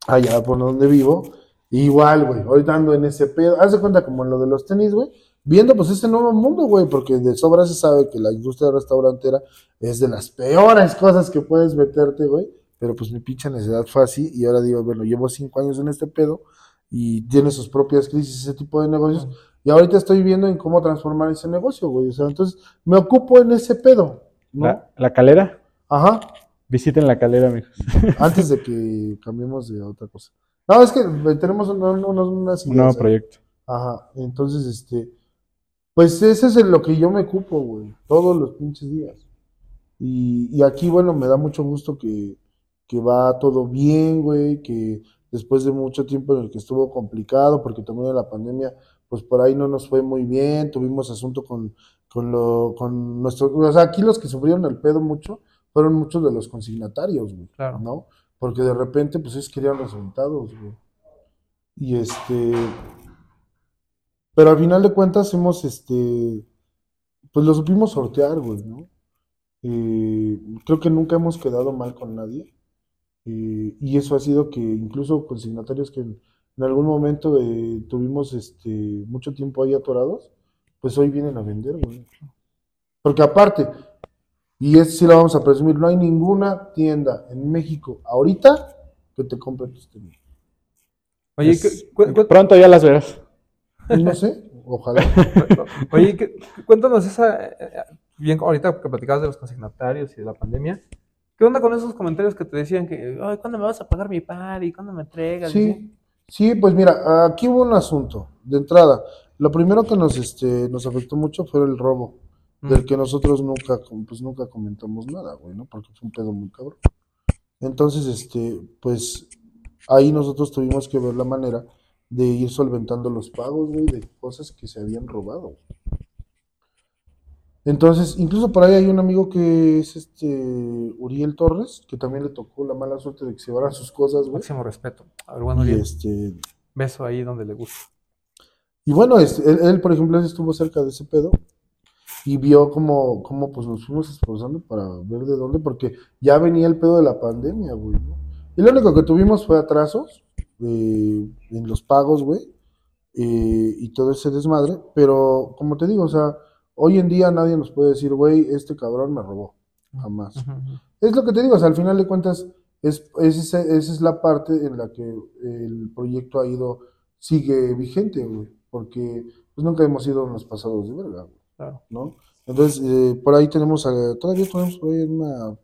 Speaker 6: Allá por donde vivo. Igual, güey. Ahorita ando en ese pedo. Haz de cuenta como en lo de los tenis, güey. Viendo pues ese nuevo mundo, güey. Porque de sobra se sabe que la industria restaurantera es de las peores cosas que puedes meterte, güey. Pero pues mi pinche necesidad fue así. Y ahora digo, bueno, llevo cinco años en este pedo. Y tiene sus propias crisis ese tipo de negocios. Y ahorita estoy viendo en cómo transformar ese negocio, güey. O sea, entonces me ocupo en ese pedo, ¿no?
Speaker 4: La, la calera.
Speaker 6: Ajá.
Speaker 4: Visiten la calera, amigos. <laughs>
Speaker 6: Antes de que cambiemos de otra cosa. No, es que tenemos un- un- unos- unas
Speaker 4: Un nuevo
Speaker 6: ideas.
Speaker 4: proyecto.
Speaker 6: Ajá. Entonces, este. Pues ese es en lo que yo me ocupo, güey. Todos los pinches días. Y, y aquí, bueno, me da mucho gusto que, que va todo bien, güey. Que después de mucho tiempo en el que estuvo complicado, porque también en la pandemia, pues por ahí no nos fue muy bien. Tuvimos asunto con, con lo, con nuestro. O sea, aquí los que sufrieron el pedo mucho fueron muchos de los consignatarios, güey.
Speaker 2: Claro.
Speaker 6: ¿No? Porque de repente, pues ellos querían resultados, güey. Y este. Pero al final de cuentas hemos, este, pues lo supimos sortear, güey, ¿no? Eh, creo que nunca hemos quedado mal con nadie. Eh, y eso ha sido que incluso consignatarios que en, en algún momento de- tuvimos este, mucho tiempo ahí atorados, pues hoy vienen a vender, güey. Porque aparte, y es sí lo vamos a presumir, no hay ninguna tienda en México ahorita que te compre tus tenis.
Speaker 2: Oye,
Speaker 4: Es-
Speaker 2: cu- cu- cu-
Speaker 4: Pronto ya las verás.
Speaker 6: No sé, ojalá. <laughs>
Speaker 2: Oye, que- cuéntanos esa, eh, eh, bien, ahorita que platicabas de los consignatarios y de la pandemia, ¿qué onda con esos comentarios que te decían que, ay, ¿cuándo me vas a pagar mi par y cuándo me entregas?
Speaker 6: Sí, sí, pues mira, aquí hubo un asunto de entrada. Lo primero que nos, este, nos afectó mucho fue el robo,
Speaker 2: Mm.
Speaker 6: del que nosotros nunca, pues nunca comentamos nada, güey, ¿no? Porque fue un pedo muy cabrón. Entonces, este, pues ahí nosotros tuvimos que ver la manera de ir solventando los pagos, güey, de cosas que se habían robado. Entonces, incluso por ahí hay un amigo que es este Uriel Torres, que también le tocó la mala suerte de que se llevaran sus cosas, güey.
Speaker 2: Máximo respeto. A ver, bueno,
Speaker 6: Y
Speaker 2: bien.
Speaker 6: este,
Speaker 2: Beso ahí donde le gusta.
Speaker 6: Y bueno, este, él, él, por ejemplo, estuvo cerca de ese pedo y vio cómo, cómo pues nos fuimos esforzando para ver de dónde, porque ya venía el pedo de la pandemia, güey, ¿no? Y lo único que tuvimos fue atrasos eh, en los pagos, güey, eh, y todo ese desmadre, pero como te digo, o sea, hoy en día nadie nos puede decir, güey, este cabrón me robó, jamás. Es lo que te digo, o sea, al final de cuentas, es, es esa, esa es la parte en la que el proyecto ha ido, sigue vigente, güey, porque pues nunca hemos sido unos pasados de verga, güey,
Speaker 2: Claro.
Speaker 6: ¿no? Entonces, eh, por ahí tenemos, a- todavía tenemos por ahí una,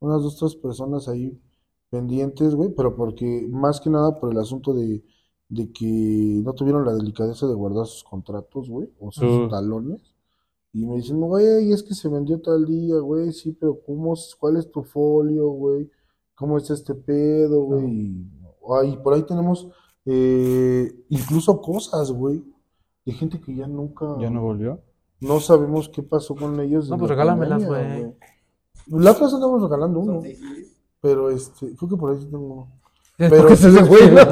Speaker 6: unas dos, tres personas ahí pendientes, güey, pero porque, más que nada por el asunto de, de que no tuvieron la delicadeza de guardar sus contratos, güey, o sus talones. Y me dicen, güey, es que se vendió tal día, güey, sí, pero ¿cómo, es- cuál es tu folio, güey? ¿Cómo está este pedo, güey? Y, ay, por ahí tenemos eh, incluso cosas, güey, de gente que ya nunca,
Speaker 4: ¿Ya no volvió?
Speaker 6: no sabemos qué pasó con ellos.
Speaker 2: No, pues
Speaker 6: la
Speaker 2: regálamelas, güey.
Speaker 6: La otra vez andamos regalando uno,
Speaker 3: Son.
Speaker 6: Pero este, creo que por ahí sí tengo uno.
Speaker 2: Es
Speaker 6: Pero-
Speaker 2: ese es güey, ¿no?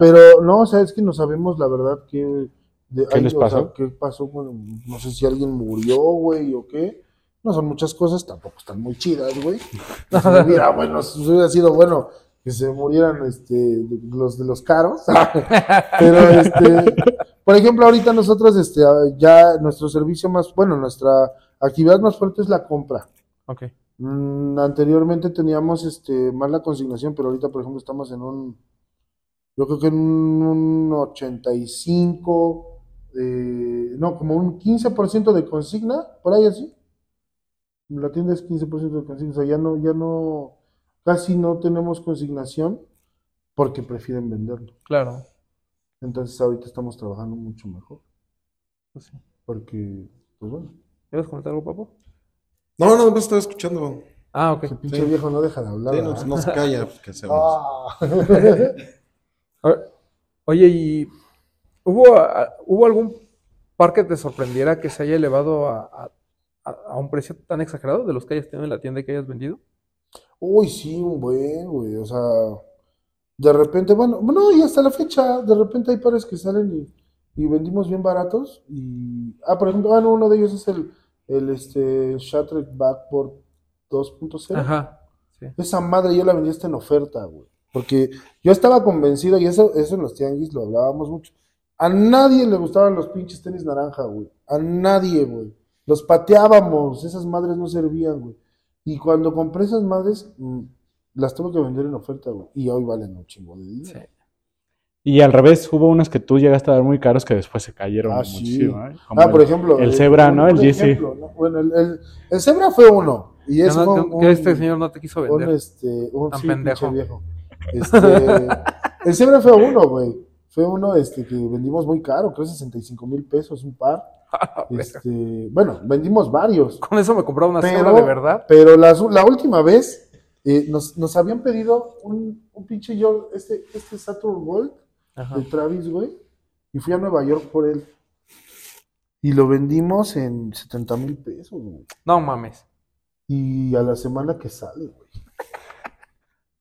Speaker 6: Pero no, o sea, es que no sabemos la verdad qué, de-
Speaker 4: ¿Qué les
Speaker 6: o sea,
Speaker 4: pasó?
Speaker 6: qué pasó con, no sé si alguien murió, güey, o qué. No son muchas cosas, tampoco están muy chidas, güey. Si hubiera, <laughs> bueno, si hubiera sido bueno que se murieran este, de- los de los caros. <laughs> Pero, este, por ejemplo, ahorita nosotros, este, ya nuestro servicio más, bueno, nuestra actividad más fuerte es la compra.
Speaker 2: Ok.
Speaker 6: Mm, anteriormente teníamos este más la consignación, pero ahorita, por ejemplo, estamos en un, yo creo que en un 85, eh, no, como un 15% de consigna, por ahí así. La tienda es 15% de consigna, o sea, ya no, ya no, casi no tenemos consignación porque prefieren venderlo.
Speaker 2: Claro.
Speaker 6: Entonces ahorita estamos trabajando mucho mejor,
Speaker 2: Pues sí.
Speaker 6: porque, pues bueno,
Speaker 2: ¿Quieres comentar algo, papo?
Speaker 7: No, no, me estaba escuchando.
Speaker 2: Ah, ok.
Speaker 6: ese pinche
Speaker 7: Sí.
Speaker 6: viejo no deja de hablar.
Speaker 7: Sí, no, se calla, pues, ¿qué hacemos?
Speaker 6: Ah. <laughs>
Speaker 2: Oye, ¿y hubo, hubo algún par que te sorprendiera que se haya elevado a, a- a- a un precio tan exagerado de los que hayas tenido en la tienda y que hayas vendido?
Speaker 6: Uy, sí, un buen, güey. O sea, de repente, bueno, no, y hasta la fecha, de repente hay pares que salen y, y vendimos bien baratos. Y, ah, por ejemplo, ah, no, uno de ellos es el, el este, Shattered Backboard 2.0.
Speaker 2: Ajá. Sí.
Speaker 6: Esa madre yo la vendí hasta en oferta, güey. Porque yo estaba convencido, y eso, eso en los tianguis lo hablábamos mucho. A nadie le gustaban los pinches tenis naranja, güey. A nadie, güey. Los pateábamos, esas madres no servían, güey. Y cuando compré esas madres, mm, las tuve que vender en oferta, güey. Y hoy valen un chingo de dinero.
Speaker 2: Sí.
Speaker 4: Y al revés, hubo unos que tú llegaste a dar muy caros que después se cayeron
Speaker 6: Ah, sí.
Speaker 4: muchísimo. ¿eh? Como
Speaker 6: Ah,
Speaker 4: el-
Speaker 6: por ejemplo.
Speaker 4: El
Speaker 6: eh,
Speaker 4: Zebra, ¿no?
Speaker 6: un
Speaker 4: El GC.
Speaker 6: ¿no? Bueno, el, el, el Zebra fue uno. Y eso
Speaker 2: no- que-
Speaker 6: un,
Speaker 2: este señor no te quiso
Speaker 6: un,
Speaker 2: vender.
Speaker 6: este, un
Speaker 2: Tan
Speaker 6: sí,
Speaker 2: pendejo.
Speaker 6: viejo. <laughs> Este, el Zebra fue uno, güey. Fue uno este, que vendimos muy caro, creo 65 mil pesos un par. <laughs> Este, bueno, vendimos varios.
Speaker 2: Con eso me compraba una
Speaker 6: Pero-
Speaker 2: cebra de verdad.
Speaker 6: Pero la, la última vez eh, nos, nos habían pedido un, un pinche yo, este, este Saturn Gold
Speaker 2: Ajá.
Speaker 6: de Travis, güey. Y fui a Nueva York por él. Y lo vendimos en 70 mil pesos, güey.
Speaker 2: No mames.
Speaker 6: Y a la semana que sale, güey.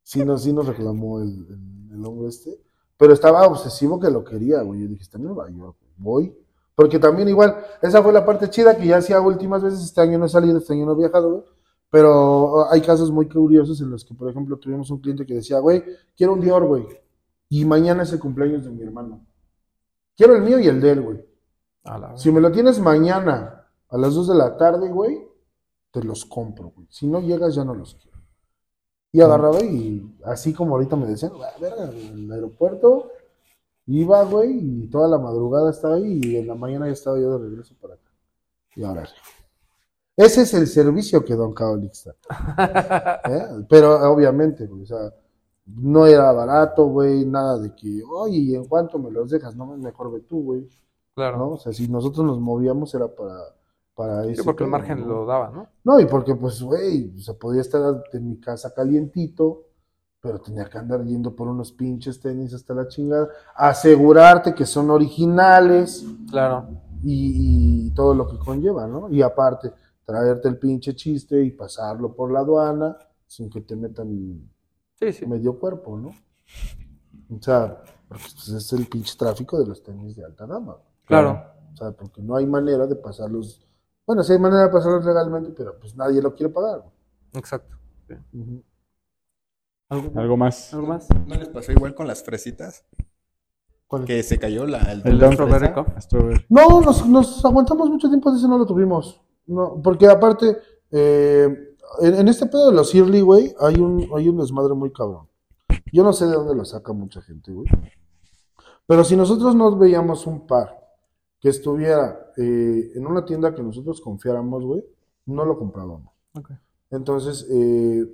Speaker 6: Sí, nos, sí nos reclamó el, el, el hombre este. Pero estaba obsesivo que lo quería, güey. Yo dije, está en Nueva York, voy. Porque también igual, esa fue la parte chida que ya hacía últimas veces. Este año no he salido, este año no he viajado, güey. Pero hay casos muy curiosos en los que, por ejemplo, tuvimos un cliente que decía, güey, quiero un Dior, güey. Y mañana es el cumpleaños de mi hermano. Quiero el mío y el de él, güey.
Speaker 2: A
Speaker 6: Si me lo tienes mañana a las 2 de la tarde, güey, te los compro, güey. Si no llegas, ya no los quiero. Y agarraba y así como ahorita me decían, "Ah, verga, en el aeropuerto iba, güey, y toda la madrugada estaba ahí y en la mañana ya estaba yo de regreso para acá. Y ahora Ese es el servicio que Don Caolix da. <laughs> ¿eh? Pero obviamente, güey, o sea, no era barato, güey, nada de que, oye, ¿y en cuánto me los dejas? No, mejor ve tú, güey.
Speaker 2: Claro.
Speaker 6: ¿no? O sea, si nosotros nos movíamos era para, para
Speaker 2: Sí,
Speaker 6: ese
Speaker 2: porque el margen
Speaker 6: ¿no?
Speaker 2: lo daba, ¿no?
Speaker 6: No, y porque, pues, güey, o sea, podía estar en mi casa calientito, pero tenía que andar yendo por unos pinches tenis hasta la chingada, asegurarte que son originales
Speaker 2: Claro.
Speaker 6: y, y todo lo que conlleva, ¿no? Y aparte, traerte el pinche chiste y pasarlo por la aduana sin que te metan
Speaker 2: Sí, sí.
Speaker 6: medio cuerpo, ¿no? O sea, porque pues, es el pinche tráfico de los tenis de alta gama.
Speaker 2: Claro.
Speaker 6: O sea, porque no hay manera de pasarlos. Bueno, sí hay manera de pasarlos legalmente, pero pues nadie lo quiere pagar.
Speaker 2: Exacto. ¿Algo,
Speaker 4: Algo más.
Speaker 2: algo más?
Speaker 3: ¿No les pasó igual con las fresitas?
Speaker 6: ¿Cuál?
Speaker 3: Que se cayó la, el,
Speaker 4: El Don.
Speaker 6: No, nos, nos aguantamos mucho tiempo, de ese no lo tuvimos. No, porque aparte, eh, en, en este pedo de los Early, güey, hay un, hay un desmadre muy cabrón. Yo no sé de dónde lo saca mucha gente, güey. Pero si nosotros nos veíamos un par que estuviera eh, en una tienda que nosotros confiáramos, güey, no lo comprábamos. Entonces, eh,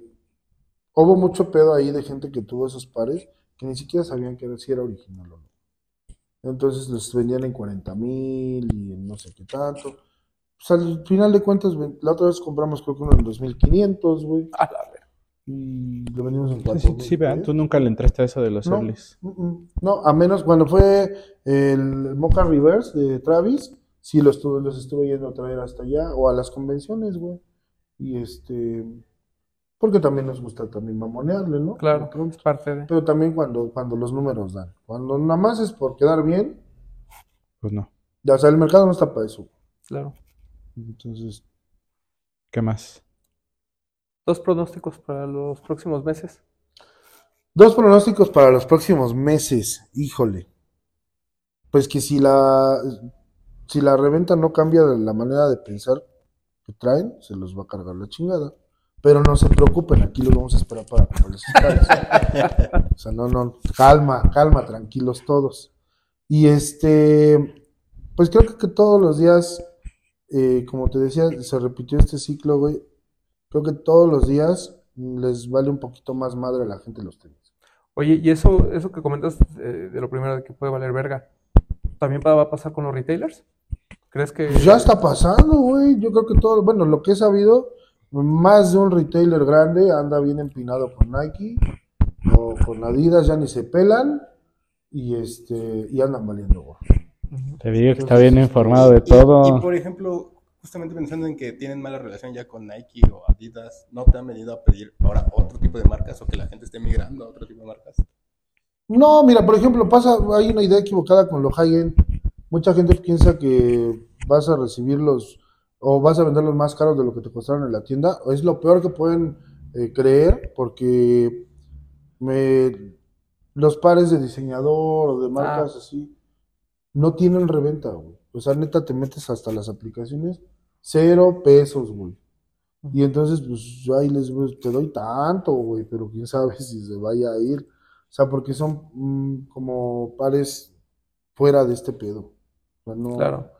Speaker 6: hubo mucho pedo ahí de gente que tuvo esos pares que ni siquiera sabían que era, si era original o no. Entonces los vendían en 40 mil y en no sé qué tanto. Pues al final de cuentas, la otra vez compramos creo que uno en 2500, güey.
Speaker 2: A la verga.
Speaker 6: Y lo vendimos en
Speaker 4: Sí,
Speaker 6: 4000.
Speaker 4: sí, sí, vean, tú nunca le entraste a eso de los
Speaker 6: No.
Speaker 4: earlys.
Speaker 6: Mm, mm. No, a menos cuando fue el Mocha Reverse de Travis, sí los estuve, los estuve yendo a traer hasta allá o a las convenciones, güey. Y este, porque también nos gusta también mamonearle, ¿no?
Speaker 2: Claro. Es parte de.
Speaker 6: Pero también cuando, cuando los números dan. Cuando nada más es por quedar bien,
Speaker 4: Pues no.
Speaker 6: ya, o sea, el mercado no está para eso.
Speaker 2: Claro.
Speaker 6: Entonces,
Speaker 4: ¿Qué más?
Speaker 2: Dos pronósticos para los próximos meses.
Speaker 6: dos pronósticos para los próximos meses. Híjole. Pues que si la, si la reventa no cambia de la manera de pensar que traen, se los va a cargar la chingada. Pero no se preocupen, aquí los vamos a esperar para pares. <laughs> O sea, no, no, calma, calma, tranquilos todos. Y este, pues creo que, que todos los días, eh, como te decía, se repitió este ciclo, güey. Creo que todos los días les vale un poquito más madre a la gente los tenis.
Speaker 2: Oye, y eso, eso que comentas eh, de lo primero de que puede valer verga, ¿también va a pasar con los retailers? ¿Crees que
Speaker 6: Pues ya está pasando, güey. Yo creo que todo, bueno, lo que he sabido, más de un retailer grande anda bien empinado con Nike o con Adidas, ya ni se pelan y este y andan valiendo, güey.
Speaker 4: Te digo que está bien informado de todo.
Speaker 3: Y, por ejemplo, justamente pensando en que tienen mala relación ya con Nike o Adidas, ¿no te han venido a pedir ahora otro tipo de marcas o que la gente esté migrando a otro tipo de marcas?
Speaker 6: No, mira, por ejemplo, pasa, hay una idea equivocada con lo high-end. Mucha gente piensa que vas a recibirlos o vas a venderlos más caros de lo que te costaron en la tienda. Es lo peor que pueden eh, creer porque me, los pares de diseñador o de marcas así no tienen reventa, güey. O sea, neta, te metes hasta las aplicaciones, cero pesos, güey. Y entonces, pues, yo ahí les pues, te doy tanto, güey, pero quién sabe <laughs> si se vaya a ir. O sea, porque son mm, como pares fuera de este pedo. O sea, no,
Speaker 2: Claro.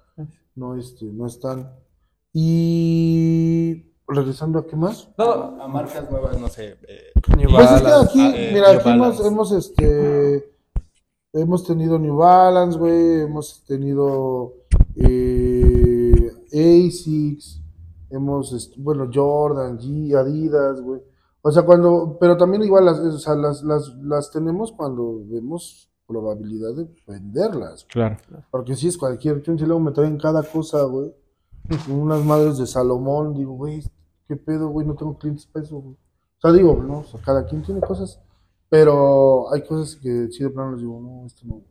Speaker 6: no, este, no están. Y regresando a qué más.
Speaker 2: No,
Speaker 3: A marcas nuevas, no sé. eh,
Speaker 6: Pues es que aquí,
Speaker 3: eh,
Speaker 6: mira, aquí hemos, hemos, este, hemos tenido New Balance, güey, hemos tenido eh, Asics, hemos, bueno, Jordan, G, Adidas, güey. O sea, cuando, pero también igual las, o sea, las, las, las tenemos cuando vemos probabilidad de venderlas.
Speaker 4: Claro.
Speaker 6: Porque si es cualquier chunche, luego me traen cada cosa, güey. Unas madres de Salomón, digo, güey, qué pedo, güey, no tengo clientes para eso, güey. O sea, digo, no, o sea, cada quien tiene cosas, pero hay cosas que sí de plano les digo, no, esto no.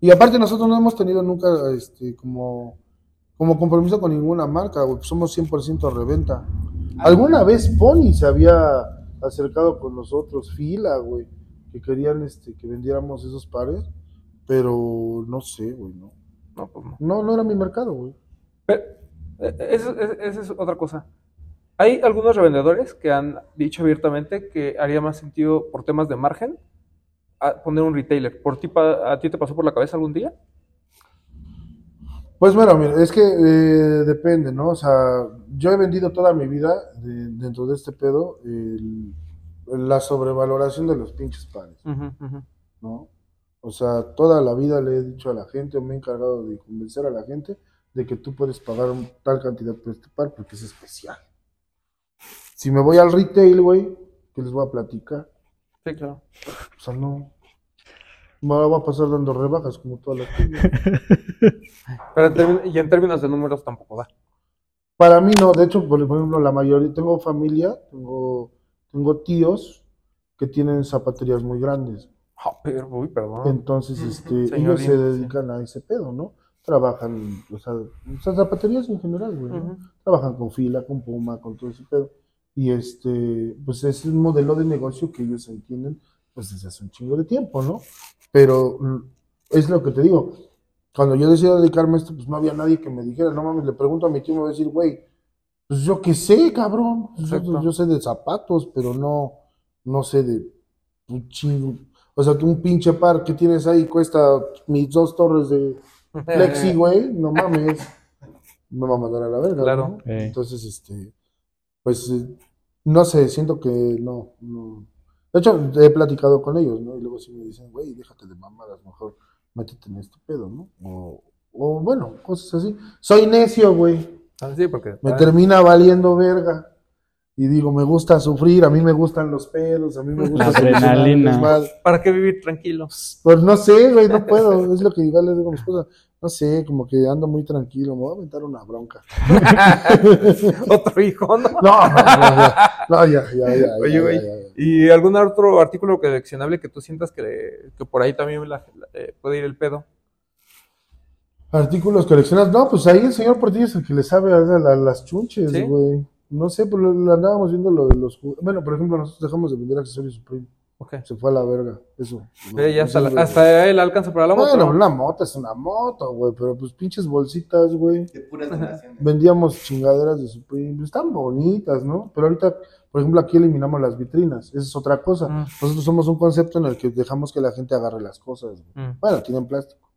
Speaker 6: Y aparte nosotros no hemos tenido nunca, este, como, como compromiso con ninguna marca, güey, somos 100% reventa. Alguna vez Pony se había acercado con nosotros, fila, güey, que querían este, que vendiéramos esos pares, pero no sé, güey, no.
Speaker 2: No, pues no.
Speaker 6: No, no era mi mercado, güey.
Speaker 2: Pero, esa es- esa es otra cosa. Hay algunos revendedores que han dicho abiertamente que haría más sentido por temas de margen a poner un retailer. ¿Por ti, ¿A ti te pasó por la cabeza algún día?
Speaker 6: Pues bueno, mira, es que eh, depende, ¿no? O sea, yo he vendido toda mi vida de- dentro de este pedo el- la sobrevaloración de los pinches pares, ¿no? O sea, toda la vida le he dicho a la gente, o me he encargado de convencer a la gente de que tú puedes pagar un- tal cantidad por este par porque es especial. Si me voy al retail, güey, ¿qué les voy a platicar?
Speaker 2: Sí, claro.
Speaker 6: O sea, no. Me voy a pasar dando rebajas como todas las tiendas. <laughs>
Speaker 2: Pero en y en términos de números tampoco da.
Speaker 6: Para mí no, de hecho, por ejemplo, la mayoría, tengo familia, tengo, tengo tíos que tienen zapaterías muy grandes.
Speaker 2: Ah, pero, uy, perdón.
Speaker 6: Entonces, este,
Speaker 2: Señor
Speaker 6: ellos se
Speaker 2: sí.
Speaker 6: dedican a ese pedo, ¿no? Trabajan, o sea, o sea, zapaterías en general, güey. Trabajan con fila, con puma, con todo ese pedo. Y este, pues es un modelo de negocio que ellos entienden, pues desde hace un chingo de tiempo, ¿no? Pero mm, es lo que te digo. Cuando yo decidí dedicarme a esto, pues no había nadie que me dijera, no mames, le pregunto a mi tío y me va a decir, güey, pues yo qué sé, cabrón. Pues yo, yo sé de zapatos, pero no, no sé de un chingo. O sea, que un pinche par que tienes ahí cuesta mis dos torres de <laughs> Flexi, güey, no mames. Me va a mandar a la verga.
Speaker 2: Claro.
Speaker 6: ¿no?
Speaker 4: Eh.
Speaker 6: Entonces, este, pues, eh, no sé, siento que no, no. De hecho, he platicado con ellos, ¿no? Y luego sí me dicen, güey, déjate de mamadas, mejor métete en este pedo, ¿no? O, o bueno, cosas así. Soy necio, güey.
Speaker 2: Ah, sí, porque.
Speaker 6: Me
Speaker 2: ah,
Speaker 6: termina valiendo verga. Y digo, me gusta sufrir, a mí me gustan los pedos, a mí me gusta
Speaker 4: La adrenalina.
Speaker 6: desmadre.
Speaker 2: ¿Para qué vivir tranquilo?
Speaker 6: Pues no sé, güey, no puedo. Es lo que igual le digo a mi esposa. No sé, como que ando muy tranquilo, me voy a aventar una bronca. <laughs>
Speaker 2: Otro hijo, ¿no?
Speaker 6: No, no, ya, no, ya, ya, ya.
Speaker 2: Oye,
Speaker 6: ya,
Speaker 2: güey,
Speaker 6: ya, ya, ya.
Speaker 2: ¿Y algún otro artículo coleccionable que tú sientas que, que por ahí también la- la- eh, puede ir el pedo?
Speaker 6: Artículos coleccionados. No, pues ahí el señor Portillo es el que le sabe a la- las chunches,
Speaker 2: ¿Sí?
Speaker 6: No sé, pues lo, lo andábamos viendo lo de los. Bueno, por ejemplo, nosotros dejamos de vender accesorios Supreme.
Speaker 2: Ok.
Speaker 6: Se fue a la verga, eso.
Speaker 2: Eh, ya hasta, la- hasta él alcanza para la moto.
Speaker 6: Bueno,
Speaker 2: ¿no?
Speaker 6: una moto es una moto, güey, pero pues pinches bolsitas, güey.
Speaker 3: De puras donaciones.
Speaker 6: vendíamos chingaderas de Supreme, pues, están bonitas, ¿no? Pero ahorita, por ejemplo, aquí eliminamos las vitrinas, esa es otra cosa.
Speaker 2: Mm.
Speaker 6: Nosotros somos un concepto en el que dejamos que la gente agarre las cosas.
Speaker 2: Mm.
Speaker 6: Bueno, tienen plástico.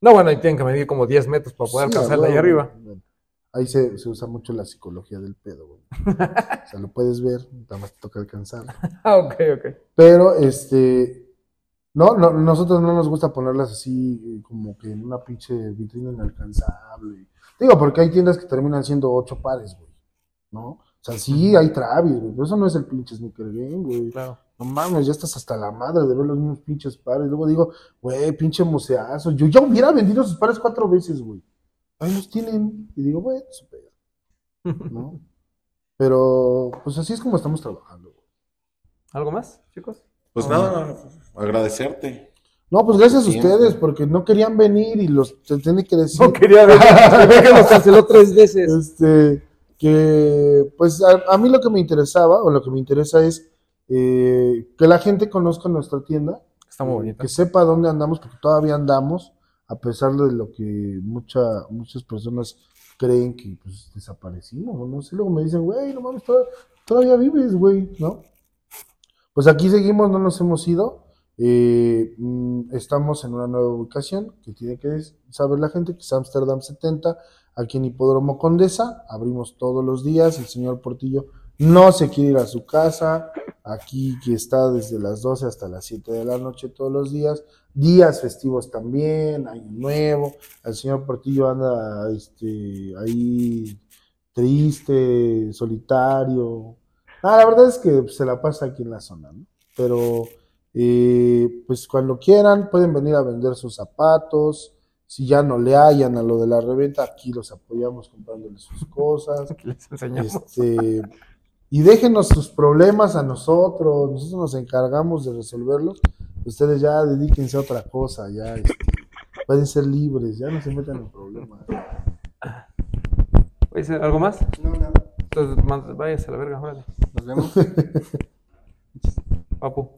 Speaker 2: No, bueno, ahí tienen que medir como 10 metros para poder
Speaker 6: Sí,
Speaker 2: alcanzarla ahí arriba.
Speaker 6: bueno. Ahí se, se usa mucho la psicología del pedo, güey. o sea, lo puedes ver, nada más te toca alcanzar. <laughs>
Speaker 2: Ah, ok, ok.
Speaker 6: Pero, este, no, no, nosotros no nos gusta ponerlas así eh, como que en una pinche vitrina inalcanzable. Digo, porque hay tiendas que terminan siendo ocho pares, güey, ¿no? O sea, sí, hay Travis, güey, pero eso no es el pinche sneaker game, güey.
Speaker 2: Claro.
Speaker 6: No mames, ya estás hasta la madre de ver los mismos pinches pares. Luego digo, güey, pinche museazo. Yo ya hubiera vendido esos pares cuatro veces, güey. Ahí los tienen. Y digo, güey, su pedo, ¿no? Pero, pues así es como estamos trabajando.
Speaker 2: ¿Algo más, chicos?
Speaker 7: Pues nada, agradecerte.
Speaker 6: No, pues gracias a ustedes, porque no querían venir y los se tiene que decir.
Speaker 2: No quería ver. <laughs> Ve que nos canceló tres veces.
Speaker 6: Este, que, pues a, a mí lo que me interesaba, o lo que me interesa es eh, que la gente conozca nuestra tienda,
Speaker 2: Está muy bonito.
Speaker 6: que sepa dónde andamos, porque todavía andamos, a pesar de lo que mucha, muchas personas creen que pues, desaparecimos, no sé, luego me dicen, güey, no mames, toda- todavía vives, güey, ¿no? Pues aquí seguimos, no nos hemos ido, eh, mm, estamos en una nueva ubicación, que tiene que saber la gente, que es Amsterdam 70, aquí en Hipódromo Condesa, abrimos todos los días, el señor Portillo no se quiere ir a su casa, aquí que está desde las 12 hasta las 7 de la noche todos los días, días festivos también, año nuevo, el señor Portillo anda este, ahí triste, solitario. Ah, la verdad es que se la pasa aquí en la zona, ¿no? Pero eh, pues cuando quieran pueden venir a vender sus zapatos, si ya no le hayan a lo de la reventa, aquí los apoyamos comprándoles sus cosas.
Speaker 2: Que <laughs> les enseñamos.
Speaker 6: Este, y déjenos sus problemas a nosotros, nosotros nos encargamos de resolverlos. Ustedes ya dedíquense a otra cosa, ya este, pueden ser libres, ya no se metan en problemas.
Speaker 2: ¿Algo más?
Speaker 3: No, nada.
Speaker 2: Entonces, váyase a la verga, órale.
Speaker 3: Nos vemos. <laughs>
Speaker 2: Papu.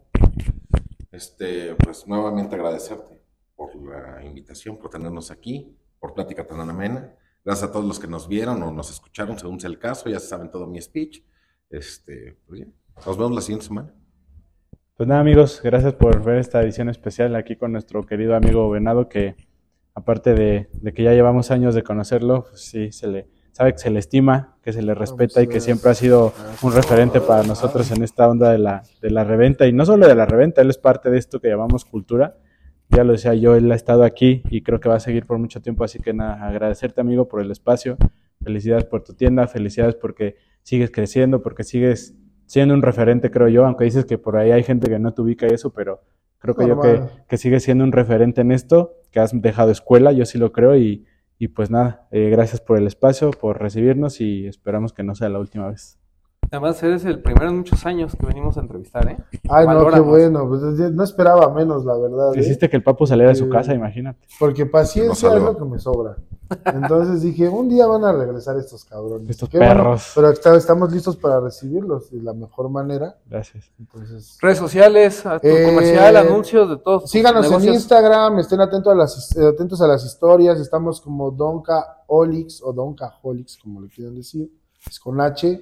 Speaker 5: Este, pues nuevamente agradecerte por la invitación, por tenernos aquí, por plática tan amena. Gracias a todos los que nos vieron o nos escucharon, según sea el caso, ya saben todo mi speech. Este, pues ya, nos vemos la siguiente semana.
Speaker 4: Pues nada, amigos, gracias por ver esta edición especial aquí con nuestro querido amigo Venado, que aparte de, de que ya llevamos años de conocerlo, pues sí, se le sabe que se le estima, que se le respeta y que siempre ha sido un referente para nosotros en esta onda de la, de la reventa. Y no solo de la reventa, él es parte de esto que llamamos cultura. Ya lo decía yo, él ha estado aquí y creo que va a seguir por mucho tiempo. Así que nada, agradecerte, amigo, por el espacio. Felicidades por tu tienda, felicidades porque sigues creciendo, porque sigues siendo un referente, creo yo, aunque dices que por ahí hay gente que no te ubica y eso, pero creo que yo que, que sigues siendo un referente en esto, que has dejado escuela, yo sí lo creo y, y pues nada, eh, gracias por el espacio, por recibirnos y esperamos que no sea la última vez.
Speaker 2: Además, eres el primero en muchos años que venimos a entrevistar, ¿eh?
Speaker 6: Ay, no, qué bueno. Pues, no esperaba menos, la verdad. ¿eh?
Speaker 4: Hiciste que el papo saliera de su casa, imagínate.
Speaker 6: Porque
Speaker 5: No
Speaker 6: paciencia es lo que me sobra. Entonces dije, un día van a regresar estos cabrones.
Speaker 4: Estos
Speaker 6: Qué bueno,
Speaker 4: perros.
Speaker 6: pero está- estamos listos para recibirlos de la mejor manera.
Speaker 4: Gracias.
Speaker 6: Entonces,
Speaker 2: Redes sociales, a tu
Speaker 6: Eh,
Speaker 2: comercial, anuncios de todos.
Speaker 6: síganos en. Instagram, estén atentos a las, atentos a las historias. Estamos como Donka Olix o Donka Holix, como le quieran decir. Es con H.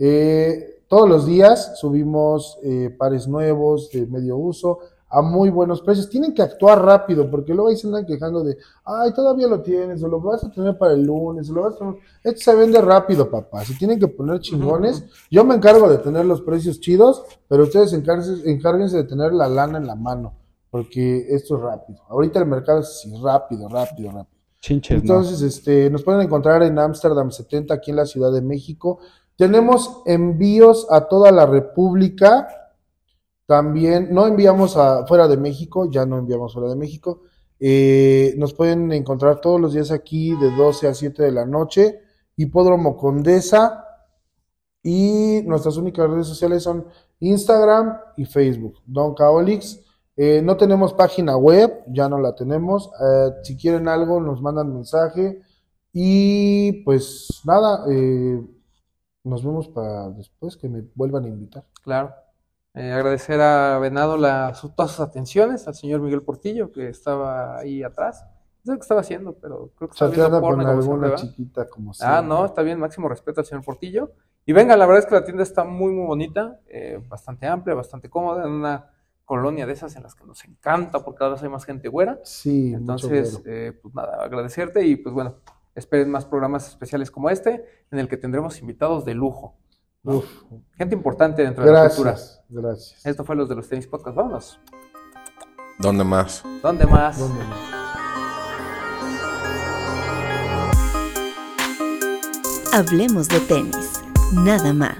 Speaker 6: Eh, todos los días subimos eh, pares nuevos de medio uso a muy buenos precios. Tienen que actuar rápido porque luego ahí se andan quejando de, ay, todavía lo tienes, o lo vas a tener para el lunes, o lo vas a tener... Esto se vende rápido, papá. Se tienen que poner chingones. Yo me encargo de tener los precios chidos, pero ustedes encárguense, encárguense de tener la lana en la mano porque esto es rápido. Ahorita el mercado es así, rápido, rápido, rápido.
Speaker 4: Chinches, ¿no?
Speaker 6: Entonces, este, nos pueden encontrar en Amsterdam 70, aquí en la Ciudad de México. Tenemos envíos a toda la República. También, no enviamos a fuera de México, ya no enviamos fuera de México. Eh, nos pueden encontrar todos los días aquí de 12 a 7 de la noche. Hipódromo Condesa. Y nuestras únicas redes sociales son Instagram y Facebook. Don Caolix. Eh, no tenemos página web, ya no la tenemos. Eh, si quieren algo, nos mandan mensaje. Y pues nada, nos vemos para después que me vuelvan a invitar.
Speaker 2: Claro. Eh, agradecer a Venado la, su- todas sus atenciones, al señor Miguel Portillo, que estaba ahí atrás. No sé qué estaba haciendo, pero creo que estaba viendo
Speaker 6: con alguna chiquita como
Speaker 2: Ah,
Speaker 6: siempre.
Speaker 2: no, está bien, máximo respeto al señor Portillo. Y venga, la verdad es que la tienda está muy, muy bonita, eh, bastante amplia, bastante cómoda, en una colonia de esas en las que nos encanta porque cada vez hay más gente güera.
Speaker 6: Sí,
Speaker 2: Entonces, eh, pues nada, agradecerte y pues bueno, esperen más programas especiales como este, en el que tendremos invitados de lujo. ¿no?
Speaker 6: Uf,
Speaker 2: Gente importante dentro de la cultura.
Speaker 6: gracias, gracias.
Speaker 2: Esto fue los de los tenis podcast. Vámonos.
Speaker 5: ¿Dónde más?
Speaker 2: ¿Dónde más?
Speaker 6: ¿Dónde más?
Speaker 1: Hablemos de tenis, nada más.